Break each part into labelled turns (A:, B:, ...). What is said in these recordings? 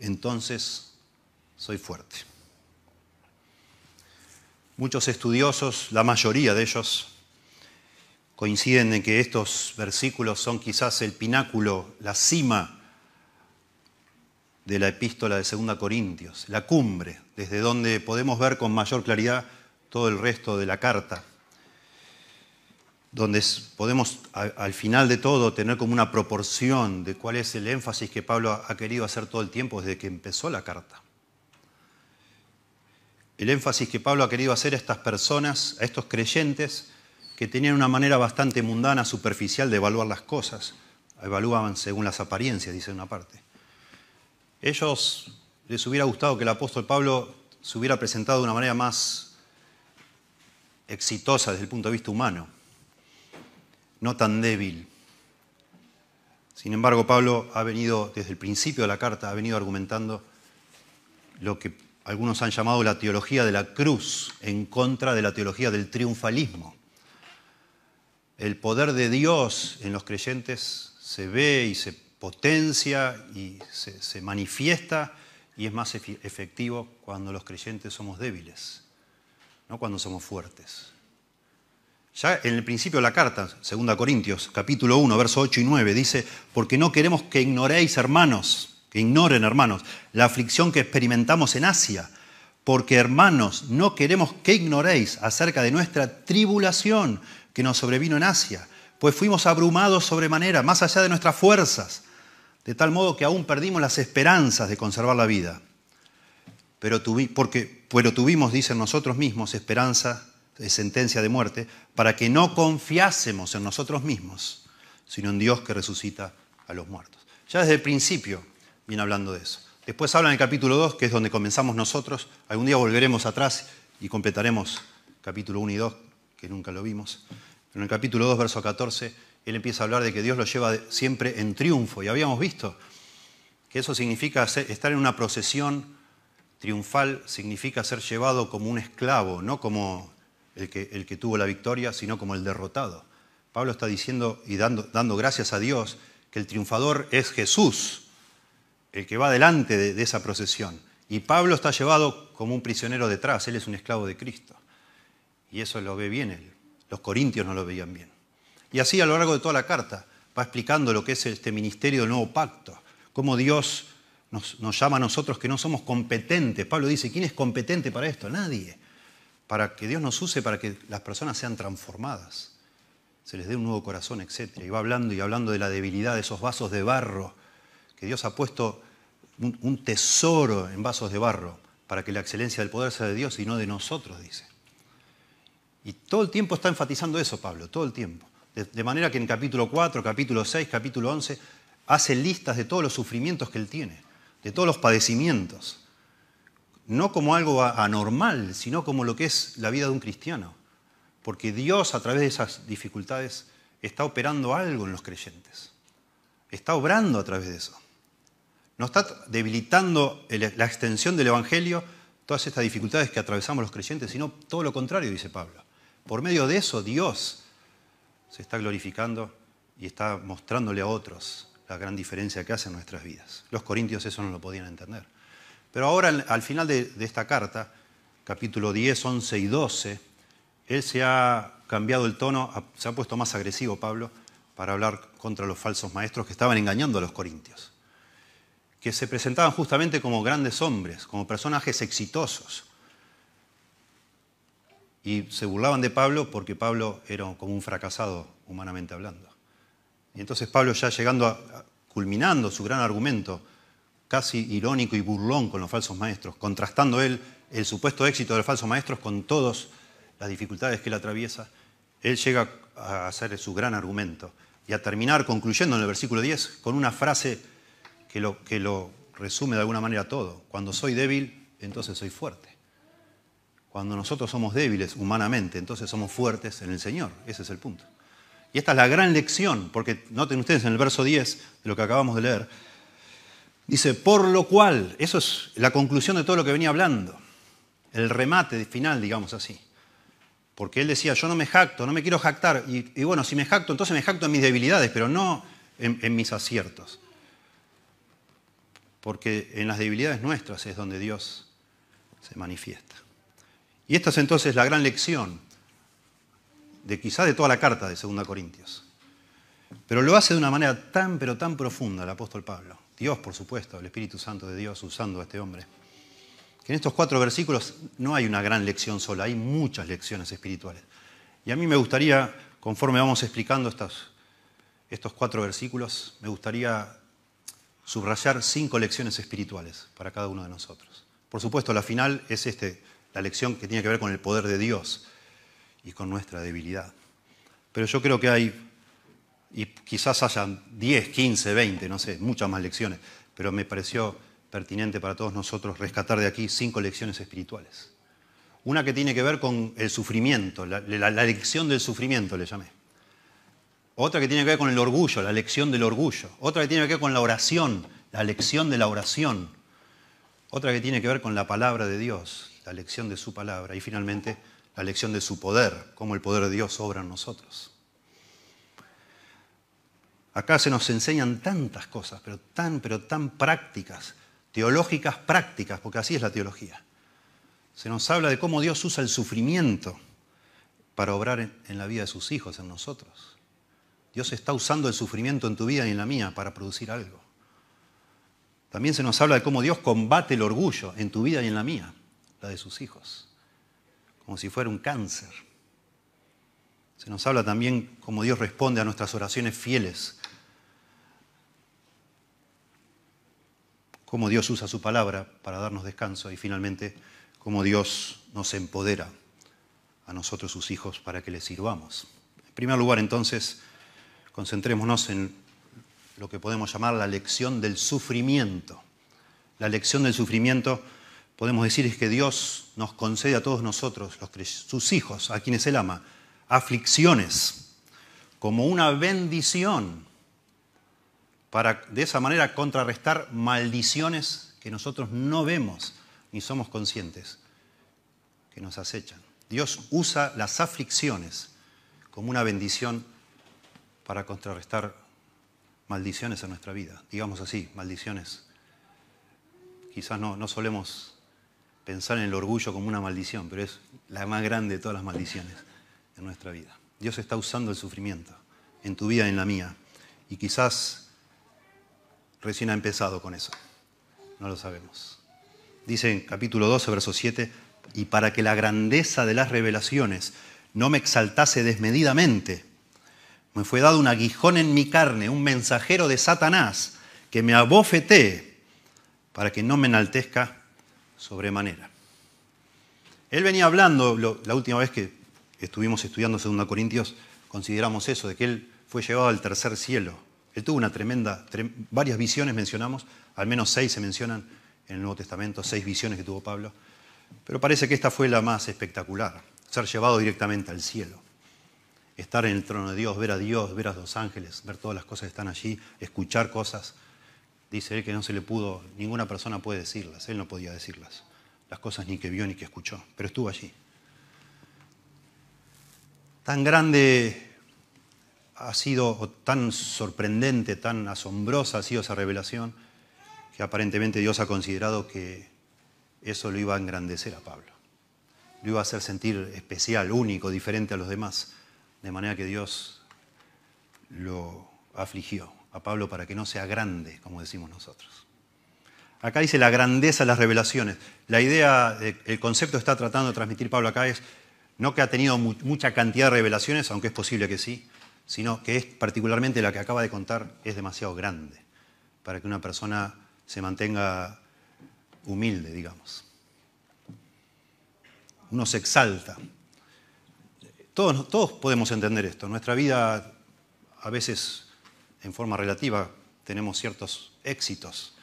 A: entonces soy fuerte. Muchos estudiosos, la mayoría de ellos, coinciden en que estos versículos son quizás el pináculo, la cima de la epístola de 2 Corintios, la cumbre, desde donde podemos ver con mayor claridad todo el resto de la carta, donde podemos al final de todo tener como una proporción de cuál es el énfasis que Pablo ha querido hacer todo el tiempo desde que empezó la carta. El énfasis que Pablo ha querido hacer a estas personas, a estos creyentes, que tenían una manera bastante mundana, superficial de evaluar las cosas. Evaluaban según las apariencias, dice una parte. Ellos les hubiera gustado que el apóstol Pablo se hubiera presentado de una manera más exitosa desde el punto de vista humano, no tan débil. Sin embargo, Pablo ha venido, desde el principio de la carta, ha venido argumentando lo que algunos han llamado la teología de la cruz en contra de la teología del triunfalismo el poder de Dios en los creyentes se ve y se potencia y se, manifiesta y es más efectivo cuando los creyentes somos débiles, no cuando somos fuertes. Ya en el principio de la carta, 2 Corintios, capítulo 1, verso 8 y 9, dice, porque no queremos que ignoréis, hermanos, que ignoren, hermanos, la aflicción que experimentamos en Asia, porque, hermanos, no queremos que ignoréis acerca de nuestra tribulación que nos sobrevino en Asia, pues fuimos abrumados sobremanera, más allá de nuestras fuerzas, de tal modo que aún perdimos las esperanzas de conservar la vida. Pero, porque, pero tuvimos, dicen nosotros mismos, esperanza de sentencia de muerte, para que no confiásemos en nosotros mismos, sino en Dios que resucita a los muertos. Ya desde el principio viene hablando de eso. Después habla en el capítulo 2, que es donde comenzamos nosotros. Algún día volveremos atrás y completaremos capítulo 1 y 2, que nunca lo vimos. En el capítulo 2, verso 14, él empieza a hablar de que Dios lo lleva siempre en triunfo. Y habíamos visto que eso significa estar en una procesión triunfal, significa ser llevado como un esclavo, no como el que, tuvo la victoria, sino como el derrotado. Pablo está diciendo y dando, gracias a Dios que el triunfador es Jesús, el que va delante de, de esa procesión. Y Pablo está llevado como un prisionero detrás, él es un esclavo de Cristo. Y eso lo ve bien él. Los corintios no lo veían bien. Y así a lo largo de toda la carta va explicando lo que es este ministerio del nuevo pacto, cómo Dios nos, llama a nosotros que no somos competentes. Pablo dice, ¿quién es competente para esto? Nadie. Para que Dios nos use para que las personas sean transformadas, se les dé un nuevo corazón, etc. Y va hablando y hablando de la debilidad de esos vasos de barro, que Dios ha puesto un tesoro en vasos de barro para que la excelencia del poder sea de Dios y no de nosotros, dice. Y todo el tiempo está enfatizando eso Pablo, todo el tiempo. De, manera que en capítulo 4, capítulo 6, capítulo 11, hace listas de todos los sufrimientos que él tiene, de todos los padecimientos. No como algo anormal, sino como lo que es la vida de un cristiano. Porque Dios a través de esas dificultades está operando algo en los creyentes. Está obrando a través de eso. No está debilitando la extensión del Evangelio, todas estas dificultades que atravesamos los creyentes, sino todo lo contrario, dice Pablo. Por medio de eso Dios se está glorificando y está mostrándole a otros la gran diferencia que hace en nuestras vidas. Los corintios eso no lo podían entender. Pero ahora, al final de, esta carta, capítulo 10, 11 y 12, él se ha cambiado el tono, se ha puesto más agresivo Pablo para hablar contra los falsos maestros que estaban engañando a los corintios, que se presentaban justamente como grandes hombres, como personajes exitosos, y se burlaban de Pablo porque Pablo era como un fracasado, humanamente hablando. Y entonces Pablo ya llegando a, culminando su gran argumento, casi irónico y burlón con los falsos maestros, contrastando él el supuesto éxito de los falsos maestros con todas las dificultades que él atraviesa, él llega a hacer su gran argumento y a terminar concluyendo en el versículo 10 con una frase que lo, que lo resume de alguna manera todo. Cuando soy débil, entonces soy fuerte. Cuando nosotros somos débiles humanamente, entonces somos fuertes en el Señor. Ese es el punto. Y esta es la gran lección, porque noten ustedes en el verso 10 de lo que acabamos de leer, dice, por lo cual, eso es la conclusión de todo lo que venía hablando, el remate final, digamos así. Porque él decía, yo no me jacto, no me quiero jactar, y, bueno, si me jacto, entonces me jacto en mis debilidades, pero no en mis aciertos. Porque en las debilidades nuestras es donde Dios se manifiesta. Y esta es entonces la gran lección de quizá de toda la carta de 2 Corintios. Pero lo hace de una manera tan, pero tan profunda el apóstol Pablo. Dios, por supuesto, el Espíritu Santo de Dios usando a este hombre. Que en estos cuatro versículos no hay una gran lección sola, hay muchas lecciones espirituales. Y a mí me gustaría, conforme vamos explicando estos, estos cuatro versículos, me gustaría subrayar cinco lecciones espirituales para cada uno de nosotros. Por supuesto, la final es este, la lección que tiene que ver con el poder de Dios y con nuestra debilidad. Pero yo creo que hay, y quizás hayan 10, 15, 20, no sé, muchas más lecciones, pero me pareció pertinente para todos nosotros rescatar de aquí cinco lecciones espirituales. Una que tiene que ver con el sufrimiento, la, lección del sufrimiento le llamé. Otra que tiene que ver con el orgullo, la lección del orgullo. Otra que tiene que ver con la oración, la lección de la oración. Otra que tiene que ver con la palabra de Dios, la lección de su palabra. Y finalmente, la lección de su poder, cómo el poder de Dios obra en nosotros. Acá se nos enseñan tantas cosas, pero tan, pero tan prácticas, teológicas prácticas, porque así es la teología. Se nos habla de cómo Dios usa el sufrimiento para obrar en la vida de sus hijos, en nosotros. Dios está usando el sufrimiento en tu vida y en la mía para producir algo. También se nos habla de cómo Dios combate el orgullo en tu vida y en la mía, la de sus hijos como si fuera un cáncer. Se nos habla también cómo Dios responde a nuestras oraciones fieles, cómo Dios usa su palabra para darnos descanso y finalmente cómo Dios nos empodera a nosotros sus hijos para que le sirvamos. En primer lugar, entonces, concentrémonos en lo que podemos llamar la lección del sufrimiento. La lección del sufrimiento podemos decir es que Dios nos concede a todos nosotros, sus hijos, a quienes Él ama, aflicciones como una bendición para de esa manera contrarrestar maldiciones que nosotros no vemos ni somos conscientes que nos acechan. Dios usa las aflicciones como una bendición para contrarrestar maldiciones en nuestra vida. Digamos así, maldiciones. Quizás no, no solemos pensar en el orgullo como una maldición, pero es la más grande de todas las maldiciones en nuestra vida. Dios está usando el sufrimiento en tu vida y en la mía. Y quizás recién ha empezado con eso. No lo sabemos. Dice en capítulo 12, verso 7, y para que la grandeza de las revelaciones no me exaltase desmedidamente, me fue dado un aguijón en mi carne, un mensajero de Satanás, que me abofetee para que no me enaltezca sobremanera. Él venía hablando, la última vez que estuvimos estudiando 2 Corintios, consideramos eso, de que él fue llevado al tercer cielo. Él tuvo una tremenda, varias visiones mencionamos, al menos seis se mencionan en el Nuevo Testamento, seis visiones que tuvo Pablo, pero parece que esta fue la más espectacular, ser llevado directamente al cielo, estar en el trono de Dios, ver a Dios, ver a los ángeles, ver todas las cosas que están allí, escuchar cosas Dice él que no se le pudo, ninguna persona puede decirlas, él no podía decirlas, las cosas ni que vio ni que escuchó, pero estuvo allí. Tan grande ha sido, tan sorprendente, tan asombrosa ha sido esa revelación, que aparentemente Dios ha considerado que eso lo iba a engrandecer a Pablo. Lo iba a hacer sentir especial, único, diferente a los demás, de manera que Dios lo afligió a Pablo para que no sea grande, como decimos nosotros. Acá dice la grandeza de las revelaciones. La idea, el concepto que está tratando de transmitir Pablo acá es no que ha tenido mucha cantidad de revelaciones, aunque es posible que sí, sino que es particularmente la que acaba de contar es demasiado grande para que una persona se mantenga humilde, digamos. Uno se exalta. Todos, todos podemos entender esto. Nuestra vida a veces en forma relativa tenemos ciertos éxitos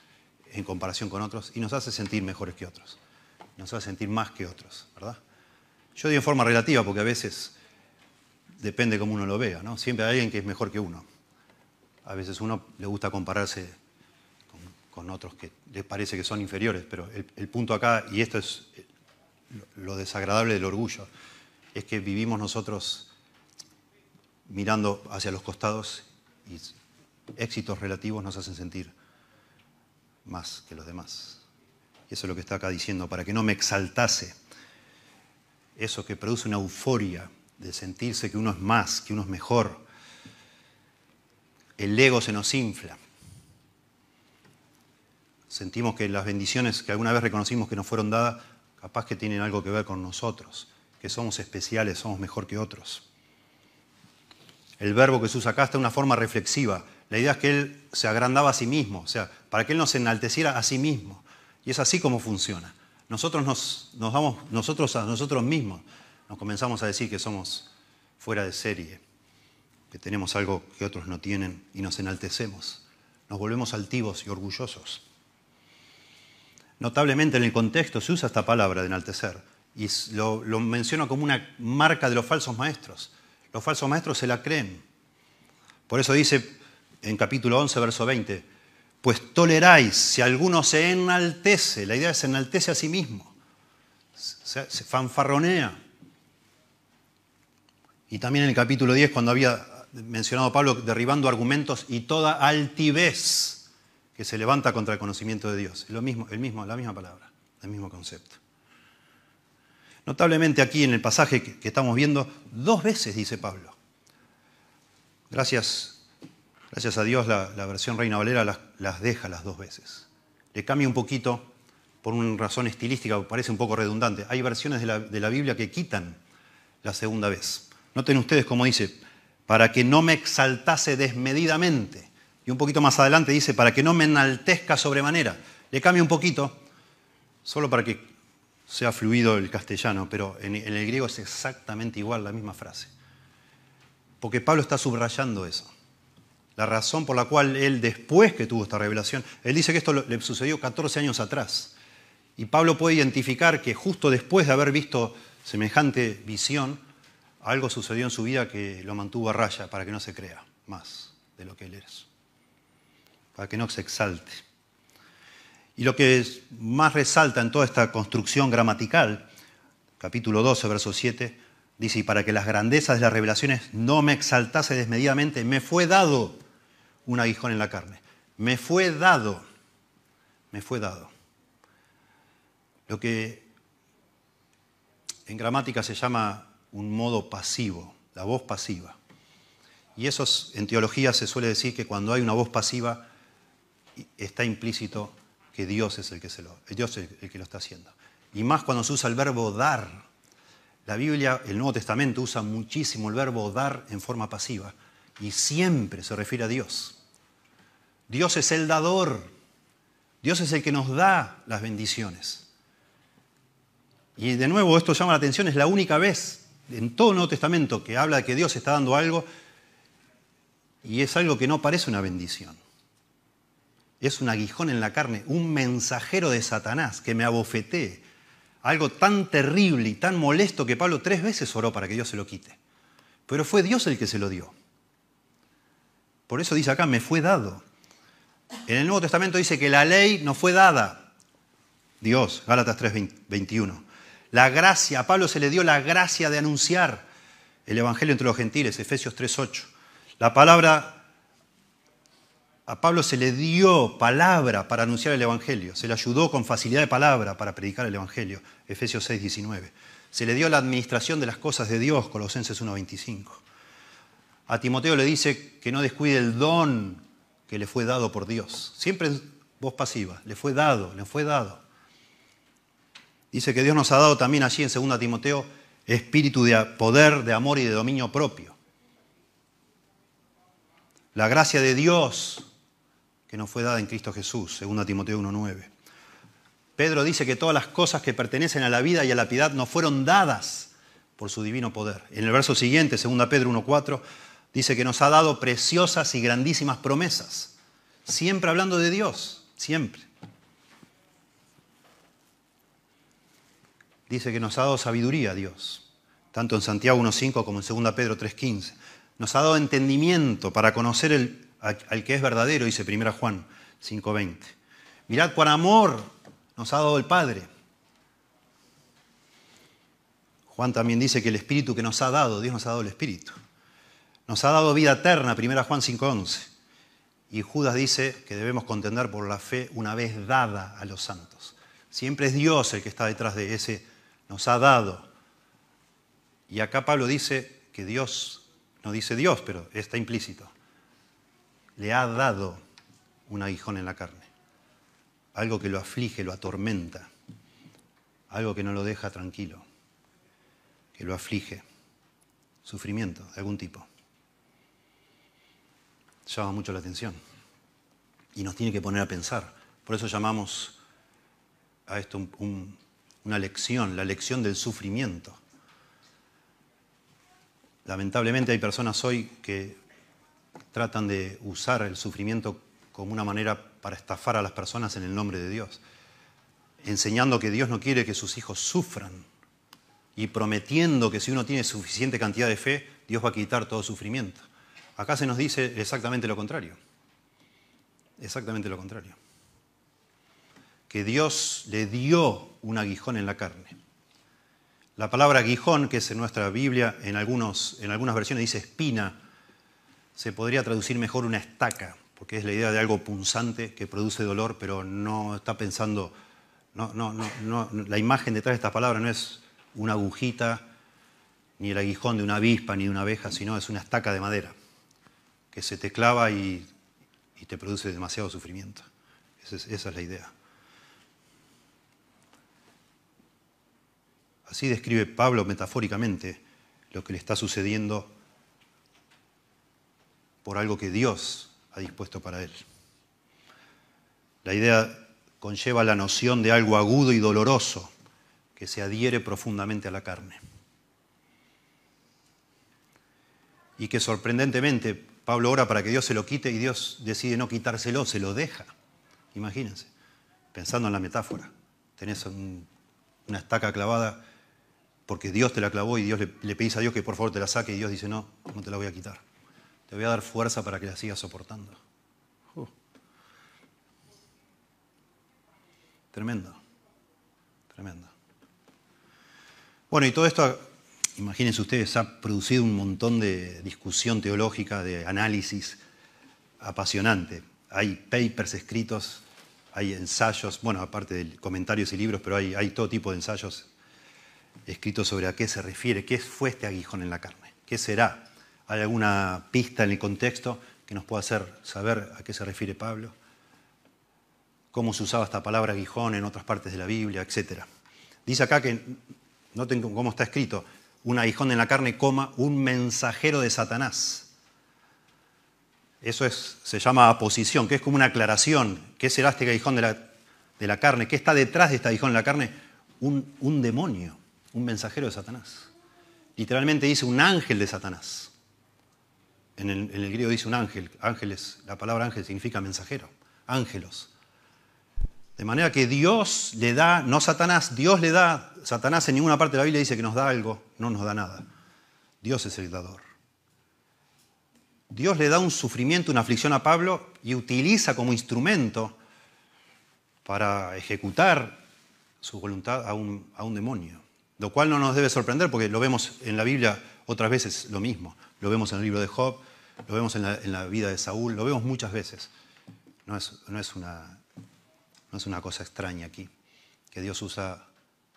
A: en comparación con otros y nos hace sentir mejores que otros. Nos hace sentir más que otros, ¿verdad? Yo digo en forma relativa porque a veces depende cómo uno lo vea, ¿no? Siempre hay alguien que es mejor que uno. A veces uno le gusta compararse con, otros que les parece que son inferiores, pero el, punto acá, y esto es lo desagradable del orgullo, es que vivimos nosotros mirando hacia los costados y éxitos relativos nos hacen sentir más que los demás. Y eso es lo que está acá diciendo, para que no me exaltase. Eso que produce una euforia de sentirse que uno es más, que uno es mejor. El ego se nos infla. Sentimos que las bendiciones que alguna vez reconocimos que nos fueron dadas, capaz que tienen algo que ver con nosotros, que somos especiales, somos mejor que otros. El verbo que se usa acá está una forma reflexiva. La idea es que él se agrandaba a sí mismo, o sea, para que él no se enalteciera a sí mismo. Y es así como funciona. Nosotros nos, nos damos, nosotros a nosotros mismos, nos comenzamos a decir que somos fuera de serie, que tenemos algo que otros no tienen y nos enaltecemos. Nos volvemos altivos y orgullosos. Notablemente en el contexto se usa esta palabra de enaltecer y lo, lo menciono como una marca de los falsos maestros. Los falsos maestros se la creen. Por eso dice en capítulo 11, verso 20, pues toleráis si alguno se enaltece, la idea es enaltece a sí mismo, se fanfarronea, y también en el capítulo 10, cuando había mencionado Pablo derribando argumentos y toda altivez que se levanta contra el conocimiento de Dios. Lo mismo, la misma palabra, el mismo concepto. Notablemente aquí en el pasaje que, estamos viendo, dos veces dice Pablo. Gracias, gracias a Dios la, versión Reina Valera las, deja las dos veces. Le cambia un poquito por una razón estilística, parece un poco redundante. Hay versiones de la Biblia que quitan la segunda vez. Noten ustedes cómo dice, para que no me exaltase desmedidamente. Y un poquito más adelante dice, para que no me enaltezca sobremanera. Le cambio un poquito, solo para que sea fluido el castellano, pero en, el griego es exactamente igual la misma frase. Porque Pablo está subrayando eso. La razón por la cual él, después que tuvo esta revelación, él dice que esto le sucedió 14 años atrás. Y Pablo puede identificar que justo después de haber visto semejante visión, algo sucedió en su vida que lo mantuvo a raya para que no se crea más de lo que él es, para que no se exalte. Y lo que más resalta en toda esta construcción gramatical, capítulo 12, verso 7, dice, y para que las grandezas de las revelaciones no me exaltase desmedidamente, me fue dado un aguijón en la carne. Me fue dado, me fue dado. Lo que en gramática se llama un modo pasivo, la voz pasiva. Y eso en teología se suele decir que cuando hay una voz pasiva está implícito que Dios es el que, se lo, Dios es el que lo está haciendo. Y más cuando se usa el verbo dar. La Biblia, el Nuevo Testamento usa muchísimo el verbo dar en forma pasiva y siempre se refiere a Dios. Dios es el dador. Dios es el que nos da las bendiciones. Y de nuevo esto llama la atención, es la única vez en todo el Nuevo Testamento que habla de que Dios está dando algo y es algo que no parece una bendición. Es un aguijón en la carne, un mensajero de Satanás que me abofetee. Algo tan terrible y tan molesto que Pablo tres veces oró para que Dios se lo quite. Pero fue Dios el que se lo dio. Por eso dice acá, me fue dado. En el Nuevo Testamento dice que la ley no fue dada. Dios, Gálatas 3, 21. La gracia, a Pablo se le dio la gracia de anunciar el Evangelio entre los gentiles, Efesios 3.8. La palabra, a Pablo se le dio palabra para anunciar el Evangelio, se le ayudó con facilidad de palabra para predicar el Evangelio, Efesios 6.19. Se le dio la administración de las cosas de Dios, Colosenses 1.25. A Timoteo le dice que no descuide el don que le fue dado por Dios. Siempre voz pasiva, le fue dado, le fue dado. Dice que Dios nos ha dado también allí en 2 Timoteo espíritu de poder, de amor y de dominio propio. La gracia de Dios que nos fue dada en Cristo Jesús, 2 Timoteo 1.9. Pedro dice que todas las cosas que pertenecen a la vida y a la piedad nos fueron dadas por su divino poder. En el verso siguiente, 2 Pedro 1.4, dice que nos ha dado preciosas y grandísimas promesas. Siempre hablando de Dios, siempre. Dice que nos ha dado sabiduría Dios, tanto en Santiago 1.5 como en 2 Pedro 3.15. Nos ha dado entendimiento para conocer al que es verdadero, dice 1 Juan 5.20. Mirad por amor nos ha dado el Padre. Juan también dice que el Espíritu que nos ha dado, Dios nos ha dado el Espíritu. Nos ha dado vida eterna, 1 Juan 5.11. Y Judas dice que debemos contender por la fe una vez dada a los santos. Siempre es Dios el que está detrás de ese, nos ha dado. Y acá Pablo dice que Dios, no dice Dios, pero está implícito, le ha dado un aguijón en la carne. Algo que lo aflige, lo atormenta. Algo que no lo deja tranquilo. Que lo aflige. Sufrimiento de algún tipo. Llama mucho la atención. Y nos tiene que poner a pensar. Por eso llamamos a esto una lección, la lección del sufrimiento. Lamentablemente hay personas hoy que tratan de usar el sufrimiento como una manera para estafar a las personas en el nombre de Dios, enseñando que Dios no quiere que sus hijos sufran y prometiendo que si uno tiene suficiente cantidad de fe, Dios va a quitar todo sufrimiento. Acá se nos dice exactamente lo contrario, exactamente lo contrario, que Dios le dio un aguijón en la carne. La palabra aguijón, que es en nuestra Biblia, en, algunos, en algunas versiones dice espina, se podría traducir mejor una estaca, porque es la idea de algo punzante que produce dolor, pero no está pensando, no, no, no, la imagen detrás de esta palabra no es una agujita, ni el aguijón de una avispa, ni de una abeja, sino es una estaca de madera, que se te clava y, te produce demasiado sufrimiento. Esa es, esa es la idea. Así describe Pablo metafóricamente lo que le está sucediendo por algo que Dios ha dispuesto para él. La idea conlleva la noción de algo agudo y doloroso que se adhiere profundamente a la carne. Y que sorprendentemente Pablo ora para que Dios se lo quite y Dios decide no quitárselo, se lo deja. Imagínense, pensando en la metáfora. Tenés una estaca clavada porque Dios te la clavó y Dios le, le pedís a Dios que por favor te la saque y Dios dice, no, no te la voy a quitar. Te voy a dar fuerza para que la sigas soportando. Uh. Tremendo, tremendo. Bueno, y todo esto, imagínense ustedes, ha producido un montón de discusión teológica, de análisis apasionante. Hay papers escritos, hay ensayos, bueno, aparte de comentarios y libros, pero hay, hay todo tipo de ensayos escritos sobre a qué se refiere, qué fue este aguijón en la carne, qué será ¿Hay alguna pista en el contexto que nos pueda hacer saber a qué se refiere Pablo? ¿Cómo se usaba esta palabra aguijón en otras partes de la Biblia, etcétera? Dice acá que, noten cómo está escrito, un aguijón en la carne, coma, un mensajero de Satanás. Eso es, se llama aposición, que es como una aclaración. ¿Qué será este aguijón de la, de la carne? ¿Qué está detrás de este aguijón en la carne? Un, un demonio, un mensajero de Satanás. Literalmente dice un ángel de Satanás en el, griego dice un ángel. Ángeles, la palabra ángel significa mensajero. Ángelos. De manera que Dios le da, no Satanás, Dios le da, Satanás en ninguna parte de la Biblia dice que nos da algo, no nos da nada. Dios es el dador. Dios le da un sufrimiento, una aflicción a Pablo y utiliza como instrumento para ejecutar su voluntad a un, a un demonio. Lo cual no nos debe sorprender porque lo vemos en la Biblia otras veces lo mismo. Lo vemos en el libro de Job, lo vemos en la, vida de Saúl, lo vemos muchas veces. No es, no es, una, no es una cosa extraña aquí, que Dios usa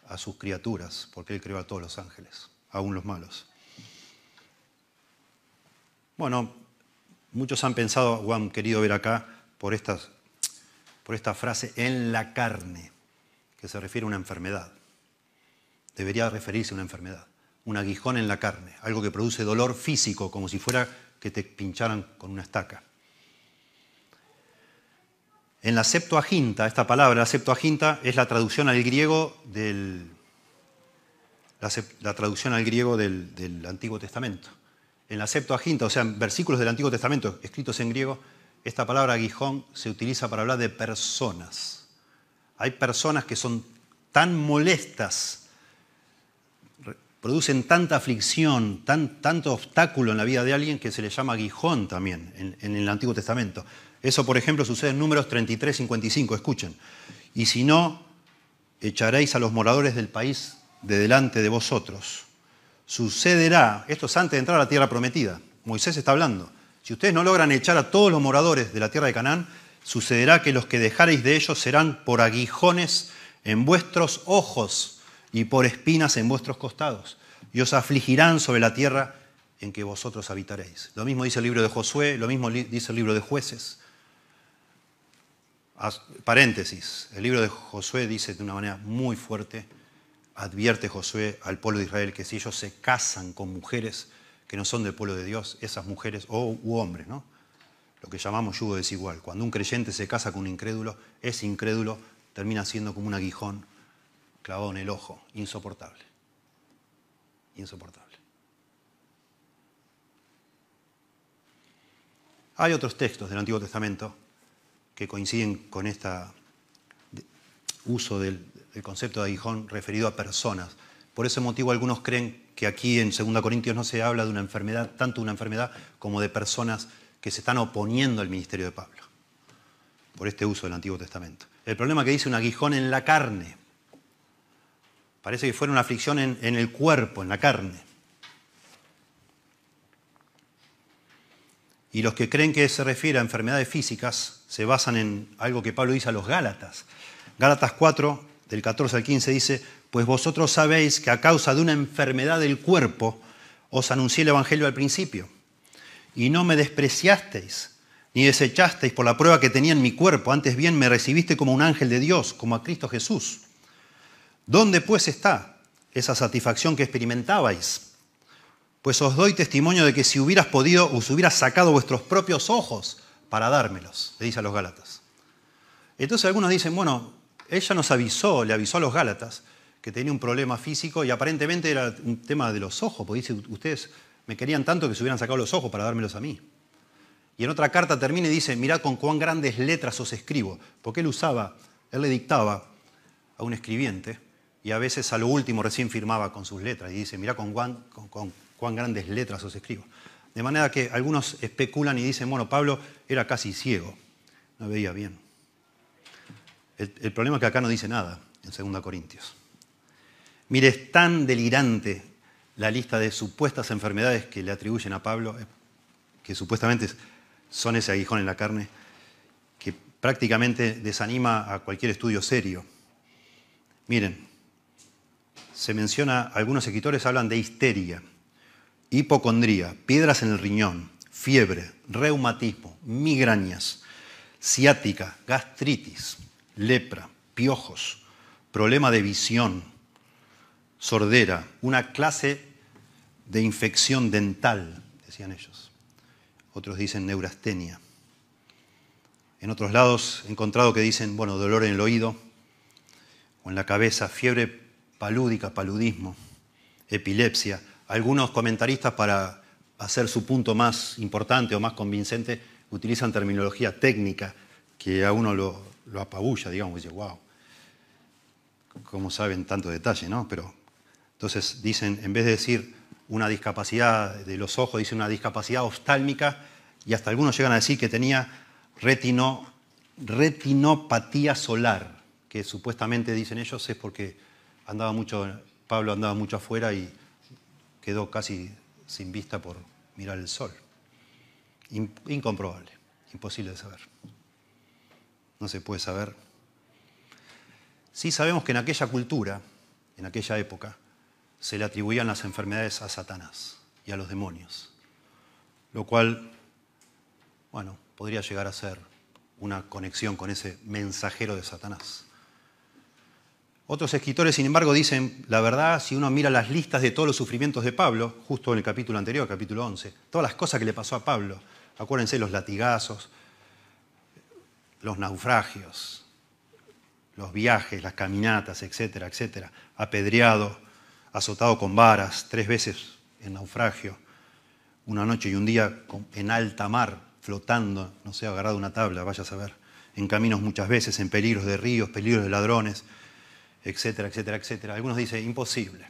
A: a sus criaturas, porque Él creó a todos los ángeles, aún los malos. Bueno, muchos han pensado o han querido ver acá por, estas, por esta frase en la carne, que se refiere a una enfermedad. Debería referirse a una enfermedad, un aguijón en la carne, algo que produce dolor físico, como si fuera que te pincharan con una estaca. En la Septuaginta, esta palabra, la Septuaginta, es la traducción al griego del, la, traducción al griego del, del, Antiguo Testamento. En la Septuaginta, o sea, en versículos del Antiguo Testamento escritos en griego, esta palabra aguijón se utiliza para hablar de personas. Hay personas que son tan molestas producen tanta aflicción, tan, tanto obstáculo en la vida de alguien que se le llama aguijón también en, en el Antiguo Testamento. Eso, por ejemplo, sucede en números 33, 55, escuchen. Y si no, echaréis a los moradores del país de delante de vosotros. Sucederá, esto es antes de entrar a la tierra prometida, Moisés está hablando, si ustedes no logran echar a todos los moradores de la tierra de Canaán, sucederá que los que dejareis de ellos serán por aguijones en vuestros ojos y por espinas en vuestros costados, y os afligirán sobre la tierra en que vosotros habitaréis. Lo mismo dice el libro de Josué, lo mismo dice el libro de jueces. Paréntesis, el libro de Josué dice de una manera muy fuerte, advierte Josué al pueblo de Israel que si ellos se casan con mujeres que no son del pueblo de Dios, esas mujeres, o u hombres, ¿no? lo que llamamos yugo desigual. Cuando un creyente se casa con un incrédulo, ese incrédulo termina siendo como un aguijón clavado en el ojo, insoportable. Insoportable. Hay otros textos del Antiguo Testamento que coinciden con este uso del, del concepto de aguijón referido a personas. Por ese motivo algunos creen que aquí en 2 Corintios no se habla de una enfermedad, tanto de una enfermedad como de personas que se están oponiendo al ministerio de Pablo, por este uso del Antiguo Testamento. El problema es que dice un aguijón en la carne. Parece que fuera una aflicción en, el cuerpo, en la carne. Y los que creen que se refiere a enfermedades físicas se basan en algo que Pablo dice a los Gálatas. Gálatas 4, del 14 al 15 dice, pues vosotros sabéis que a causa de una enfermedad del cuerpo os anuncié el Evangelio al principio y no me despreciasteis, ni desechasteis por la prueba que tenía en mi cuerpo, antes bien me recibiste como un ángel de Dios, como a Cristo Jesús. ¿Dónde pues está esa satisfacción que experimentabais? Pues os doy testimonio de que si hubieras podido, os hubieras sacado vuestros propios ojos para dármelos, le dice a los Gálatas. Entonces algunos dicen, bueno, ella nos avisó, le avisó a los Gálatas que tenía un problema físico y aparentemente era un tema de los ojos, porque dice, ustedes me querían tanto que se hubieran sacado los ojos para dármelos a mí. Y en otra carta termina y dice, mirad con cuán grandes letras os escribo, porque él usaba, él le dictaba a un escribiente y a veces a lo último recién firmaba con sus letras y dice, cuán, con, cuán grandes letras os escribo. De manera que algunos especulan y dicen, bueno, Pablo era casi ciego, no veía bien. El, el problema es que acá no dice nada en 2 Corintios. Mire, es tan delirante la lista de supuestas enfermedades que le atribuyen a Pablo, eh, que supuestamente son ese aguijón en la carne, que prácticamente desanima a cualquier estudio serio. Miren, se menciona, algunos escritores hablan de histeria, hipocondría, piedras en el riñón, fiebre, reumatismo, migrañas, ciática, gastritis, lepra, piojos, problema de visión, sordera, una clase de infección dental, decían ellos. Otros dicen neurastenia. En otros lados he encontrado que dicen, bueno, dolor en el oído o en la cabeza, fiebre palúdica, paludismo, epilepsia. Algunos comentaristas para hacer su punto más importante o más convincente utilizan terminología técnica que a uno lo, apabulla, digamos, y dice, wow, ¿cómo saben tanto detalle, no? Pero entonces dicen, en vez de decir una discapacidad de los ojos, dicen una discapacidad oftálmica, y hasta algunos llegan a decir que tenía retino, retinopatía solar, que supuestamente dicen ellos es porque andaba mucho, Pablo andaba mucho afuera y quedó casi sin vista por mirar el sol. Incomprobable, imposible de saber. No se puede saber. Sí sabemos que en aquella cultura, en aquella época, se le atribuían las enfermedades a Satanás y a los demonios, lo cual, bueno, podría llegar a ser una conexión con ese mensajero de Satanás. Otros escritores, sin embargo, dicen, la verdad, si uno mira las listas de todos los sufrimientos de Pablo, justo en el capítulo anterior, capítulo 11, todas las cosas que le pasó a Pablo, acuérdense los latigazos, los naufragios, los viajes, las caminatas, etcétera, etcétera, apedreado, azotado con varas, tres veces en naufragio, una noche y un día en alta mar, flotando, no sé, agarrado una tabla, vaya a saber, en caminos muchas veces, en peligros de ríos, peligros de ladrones, etcétera, etcétera, etcétera. Algunos dicen, imposible.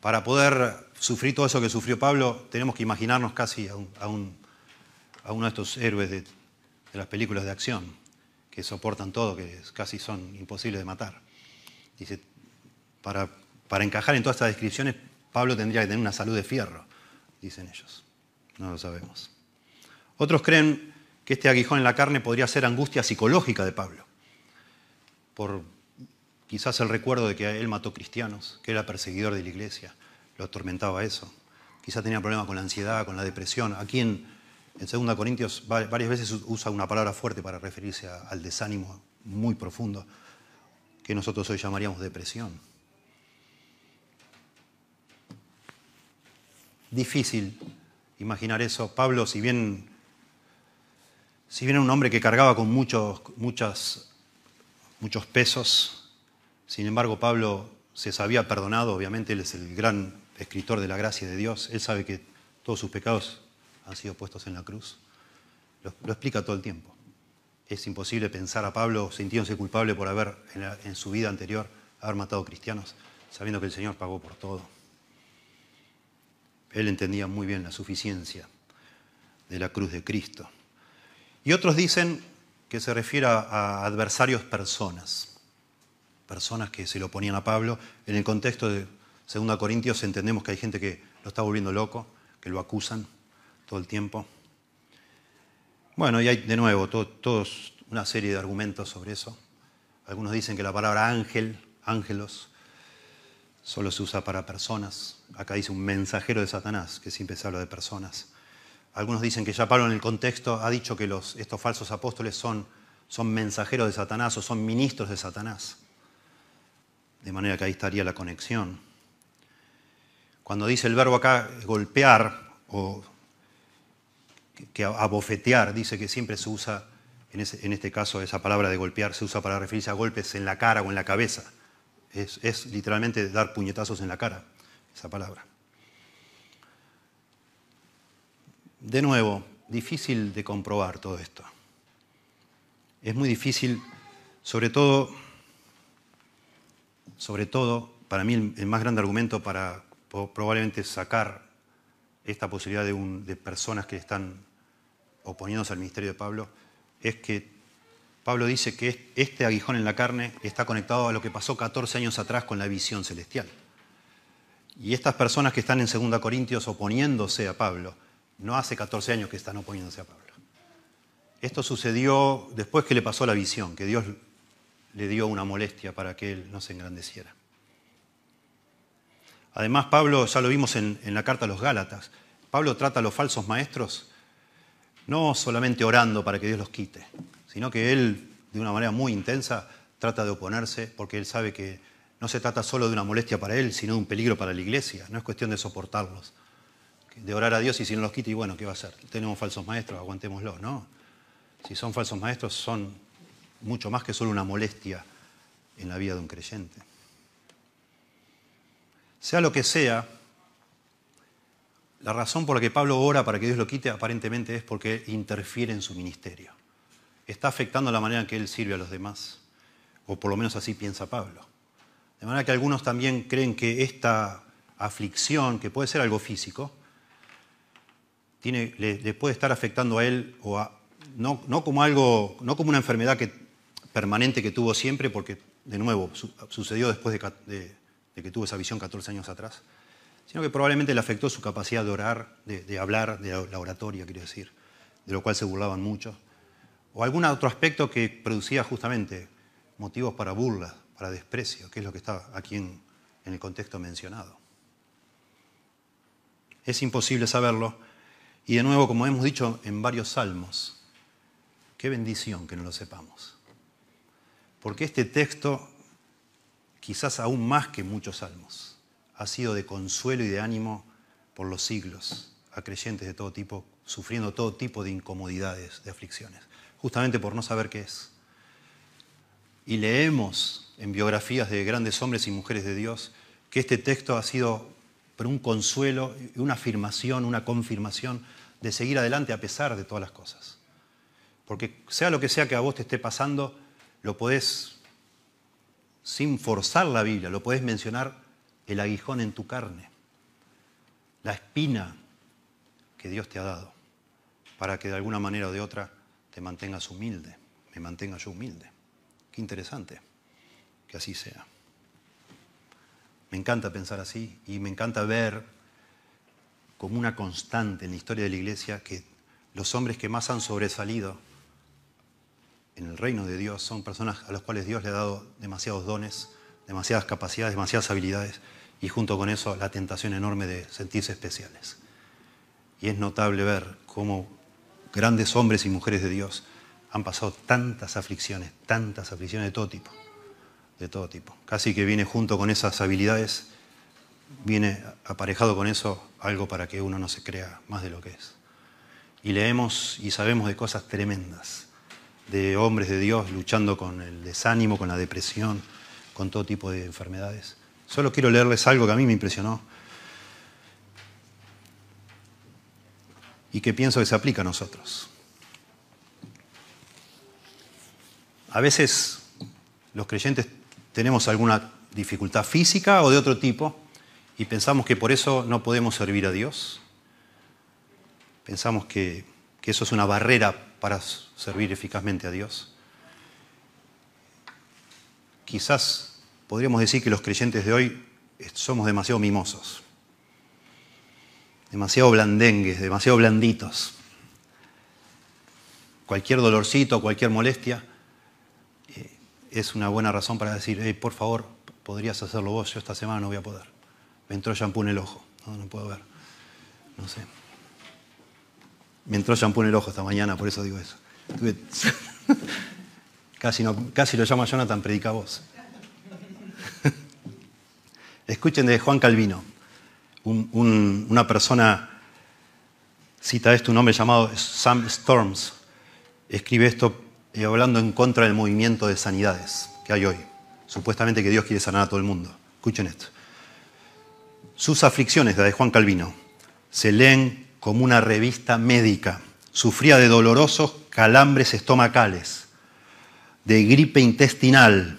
A: para poder sufrir todo eso que sufrió Pablo, tenemos que imaginarnos casi a, uno de estos héroes de, las películas de acción, que soportan todo, que casi son imposibles de matar. Dice, para, para encajar en todas estas descripciones, Pablo tendría que tener una salud de fierro, dicen ellos. No lo sabemos. Otros creen que este aguijón en la carne podría ser angustia psicológica de Pablo, por quizás el recuerdo de que él mató cristianos, que era perseguidor de la iglesia, lo atormentaba eso. Quizás tenía problemas con la ansiedad, con la depresión. Aquí en, en 2 Corintios varias veces usa una palabra fuerte para referirse al desánimo muy profundo, que nosotros hoy llamaríamos depresión. Difícil imaginar eso. Pablo, si bien, si bien era un hombre que cargaba con muchos, muchas, muchos pesos, sin embargo, Pablo se sabía perdonado, obviamente él es el gran escritor de la gracia de Dios, él sabe que todos sus pecados han sido puestos en la cruz. Lo, explica todo el tiempo. Es imposible pensar a Pablo sintiéndose culpable por haber, en, su vida anterior, haber matado cristianos, sabiendo que el Señor pagó por todo. Él entendía muy bien la suficiencia de la cruz de Cristo. Y otros dicen que se refiere a adversarios personas personas que se lo ponían a Pablo. En el contexto de 2 Corintios entendemos que hay gente que lo está volviendo loco, que lo acusan todo el tiempo. Bueno, y hay de nuevo todos una serie de argumentos sobre eso. Algunos dicen que la palabra ángel, ángelos, solo se usa para personas. Acá dice un mensajero de Satanás, que siempre se habla de personas. Algunos dicen que ya Pablo en el contexto ha dicho que estos falsos apóstoles son, son mensajeros de Satanás o son ministros de Satanás. De manera que ahí estaría la conexión. Cuando dice el verbo acá golpear o que abofetear, dice que siempre se usa, en, este caso esa palabra de golpear se usa para referirse a golpes en la cara o en la cabeza. Es, es literalmente dar puñetazos en la cara, esa palabra. De nuevo, difícil de comprobar todo esto. Es muy difícil, sobre todo sobre todo, para mí el, más grande argumento para probablemente sacar esta posibilidad de, personas que están oponiéndose al ministerio de Pablo, es que Pablo dice que este aguijón en la carne está conectado a lo que pasó 14 años atrás con la visión celestial. Y estas personas que están en 2 Corintios oponiéndose a Pablo, no hace 14 años que están oponiéndose a Pablo. Esto sucedió después que le pasó la visión, que Dios le dio una molestia para que él no se engrandeciera. Además, Pablo, ya lo vimos en, la carta a los Gálatas, Pablo trata a los falsos maestros no solamente orando para que Dios los quite, sino que él, de una manera muy intensa, trata de oponerse porque él sabe que no se trata solo de una molestia para él, sino de un peligro para la iglesia. No es cuestión de soportarlos, de orar a Dios y si no los quita, y bueno, ¿qué va a hacer? Tenemos falsos maestros, aguantémoslo, ¿no? Si son falsos maestros, son mucho más que solo una molestia en la vida de un creyente. Sea lo que sea, la razón por la que Pablo ora para que Dios lo quite aparentemente es porque interfiere en su ministerio. Está afectando la manera en que él sirve a los demás, o por lo menos así piensa Pablo. De manera que algunos también creen que esta aflicción, que puede ser algo físico, tiene, le, puede estar afectando a él o no, no, como algo, no como una enfermedad que permanente que tuvo siempre, porque de nuevo sucedió después de, que tuvo esa visión 14 años atrás, sino que probablemente le afectó su capacidad de orar, de, hablar, de la oratoria, quiero decir, de lo cual se burlaban mucho, o algún otro aspecto que producía justamente motivos para burla, para desprecio, que es lo que está aquí en el contexto mencionado. Es imposible saberlo, y de nuevo, como hemos dicho en varios salmos, qué bendición que no lo sepamos porque este texto, quizás aún más que muchos salmos, ha sido de consuelo y de ánimo por los siglos a creyentes de todo tipo, sufriendo todo tipo de incomodidades, de aflicciones, justamente por no saber qué es. Y leemos en biografías de grandes hombres y mujeres de Dios que este texto ha sido un consuelo, una afirmación, una confirmación de seguir adelante a pesar de todas las cosas. Porque sea lo que sea que a vos te esté pasando, lo podés, sin forzar la Biblia, lo podés mencionar el aguijón en tu carne. la espina que Dios te ha dado para que de alguna manera o de otra te mantengas humilde, me mantenga yo humilde. Qué interesante que así sea. Me encanta pensar así y me encanta ver como una constante en la historia de la iglesia que los hombres que más han sobresalido en el reino de Dios son personas a las cuales Dios le ha dado demasiados dones, demasiadas capacidades, demasiadas habilidades y junto con eso la tentación enorme de sentirse especiales. Y es notable ver cómo grandes hombres y mujeres de Dios han pasado tantas aflicciones, tantas aflicciones de todo tipo, de todo tipo. Casi que viene junto con esas habilidades, viene aparejado con eso algo para que uno no se crea más de lo que es. Y leemos y sabemos de cosas tremendas, de hombres de Dios luchando con el desánimo, con la depresión, con todo tipo de enfermedades. Solo quiero leerles algo que a mí me impresionó y que pienso que se aplica a nosotros. A veces los creyentes tenemos alguna dificultad física o de otro tipo y pensamos que por eso no podemos servir a Dios. Pensamos que, que eso es una barrera para servir eficazmente a Dios. Quizás podríamos decir que los creyentes de hoy somos demasiado mimosos, demasiado blandengues, demasiado blanditos. Cualquier dolorcito, cualquier molestia eh, es una buena razón para decir, por favor, podrías hacerlo vos, yo esta semana no voy a poder. Me entró shampoo en el ojo, no, no puedo ver. No sé. Me entró shampoo en el ojo esta mañana, por eso digo eso. casi, no, casi lo llama Jonathan, predica vos. Escuchen de Juan Calvino, una persona, cita esto, un hombre llamado Sam Storms, escribe esto eh, hablando en contra del movimiento de sanidades que hay hoy. Supuestamente que Dios quiere sanar a todo el mundo. Escuchen esto. Sus aflicciones, la de Juan Calvino, se leen como una revista médica. Sufría de dolorosos calambres estomacales, de gripe intestinal,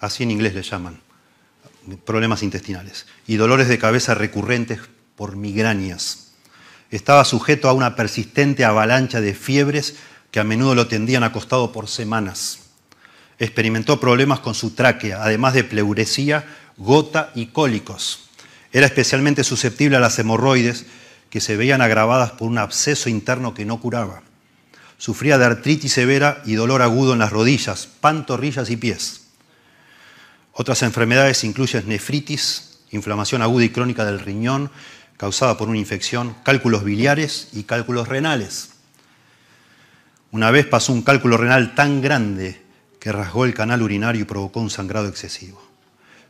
A: así en inglés le llaman, problemas intestinales, y dolores de cabeza recurrentes por migrañas. Estaba sujeto a una persistente avalancha de fiebres que a menudo lo tendían acostado por semanas. Experimentó problemas con su tráquea, además de pleuresía, gota y cólicos. Era especialmente susceptible a las hemorroides que se veían agravadas por un absceso interno que no curaba. Sufría de artritis severa y dolor agudo en las rodillas, pantorrillas y pies. Otras enfermedades incluyen nefritis, inflamación aguda y crónica del riñón causada por una infección, cálculos biliares y cálculos renales. Una vez pasó un cálculo renal tan grande que rasgó el canal urinario y provocó un sangrado excesivo.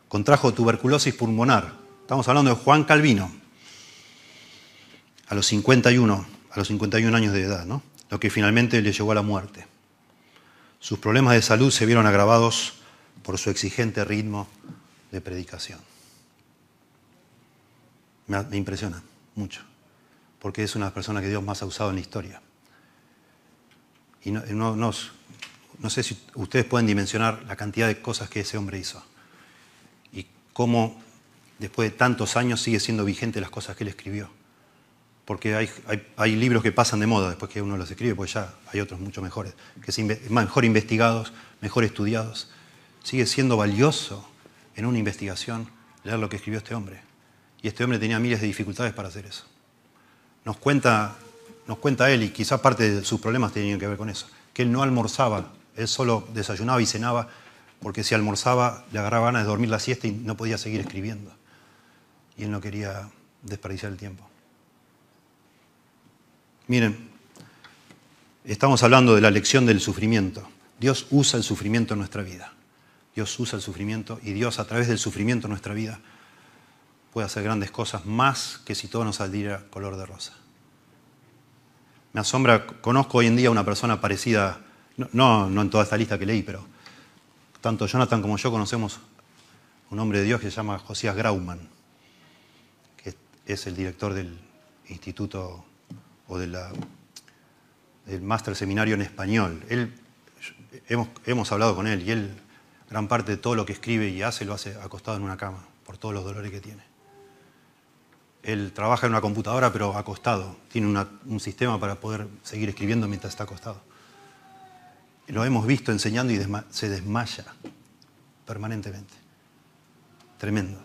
A: Contrajo tuberculosis pulmonar. Estamos hablando de Juan Calvino. A los 51, a los 51 años de edad, ¿no? Lo que finalmente le llevó a la muerte. Sus problemas de salud se vieron agravados por su exigente ritmo de predicación. Me, impresiona mucho, porque es una personas que Dios más ha usado en la historia. Y no, no sé si ustedes pueden dimensionar la cantidad de cosas que ese hombre hizo y cómo después de tantos años sigue siendo vigente las cosas que él escribió. Porque hay, libros que pasan de moda después que uno los escribe, pues ya hay otros mucho mejores, que son mejor investigados, mejor estudiados sigue siendo valioso en una investigación leer lo que escribió este hombre. Y este hombre tenía miles de dificultades para hacer eso. Nos cuenta, nos cuenta él, y quizás parte de sus problemas tenían que ver con eso, que él no almorzaba, él solo desayunaba y cenaba, porque si almorzaba le agarraba ganas de dormir la siesta y no podía seguir escribiendo. Y él no quería desperdiciar el tiempo. Miren, estamos hablando de la lección del sufrimiento. Dios usa el sufrimiento en nuestra vida. Dios usa el sufrimiento y Dios a través del sufrimiento en nuestra vida puede hacer grandes cosas más que si todo nos saliera color de rosa. Me asombra, conozco hoy en día una persona parecida, no, no, en toda esta lista que leí, pero tanto Jonathan como yo conocemos un hombre de Dios que se llama Josías Grauman, que es el director del instituto del máster seminario en español. Él, hemos, hemos hablado con él y él gran parte de todo lo que escribe y hace lo hace acostado en una cama, por todos los dolores que tiene. Él trabaja en una computadora pero acostado. Tiene un sistema para poder seguir escribiendo mientras está acostado. Lo hemos visto enseñando y se desmaya permanentemente. Tremendo.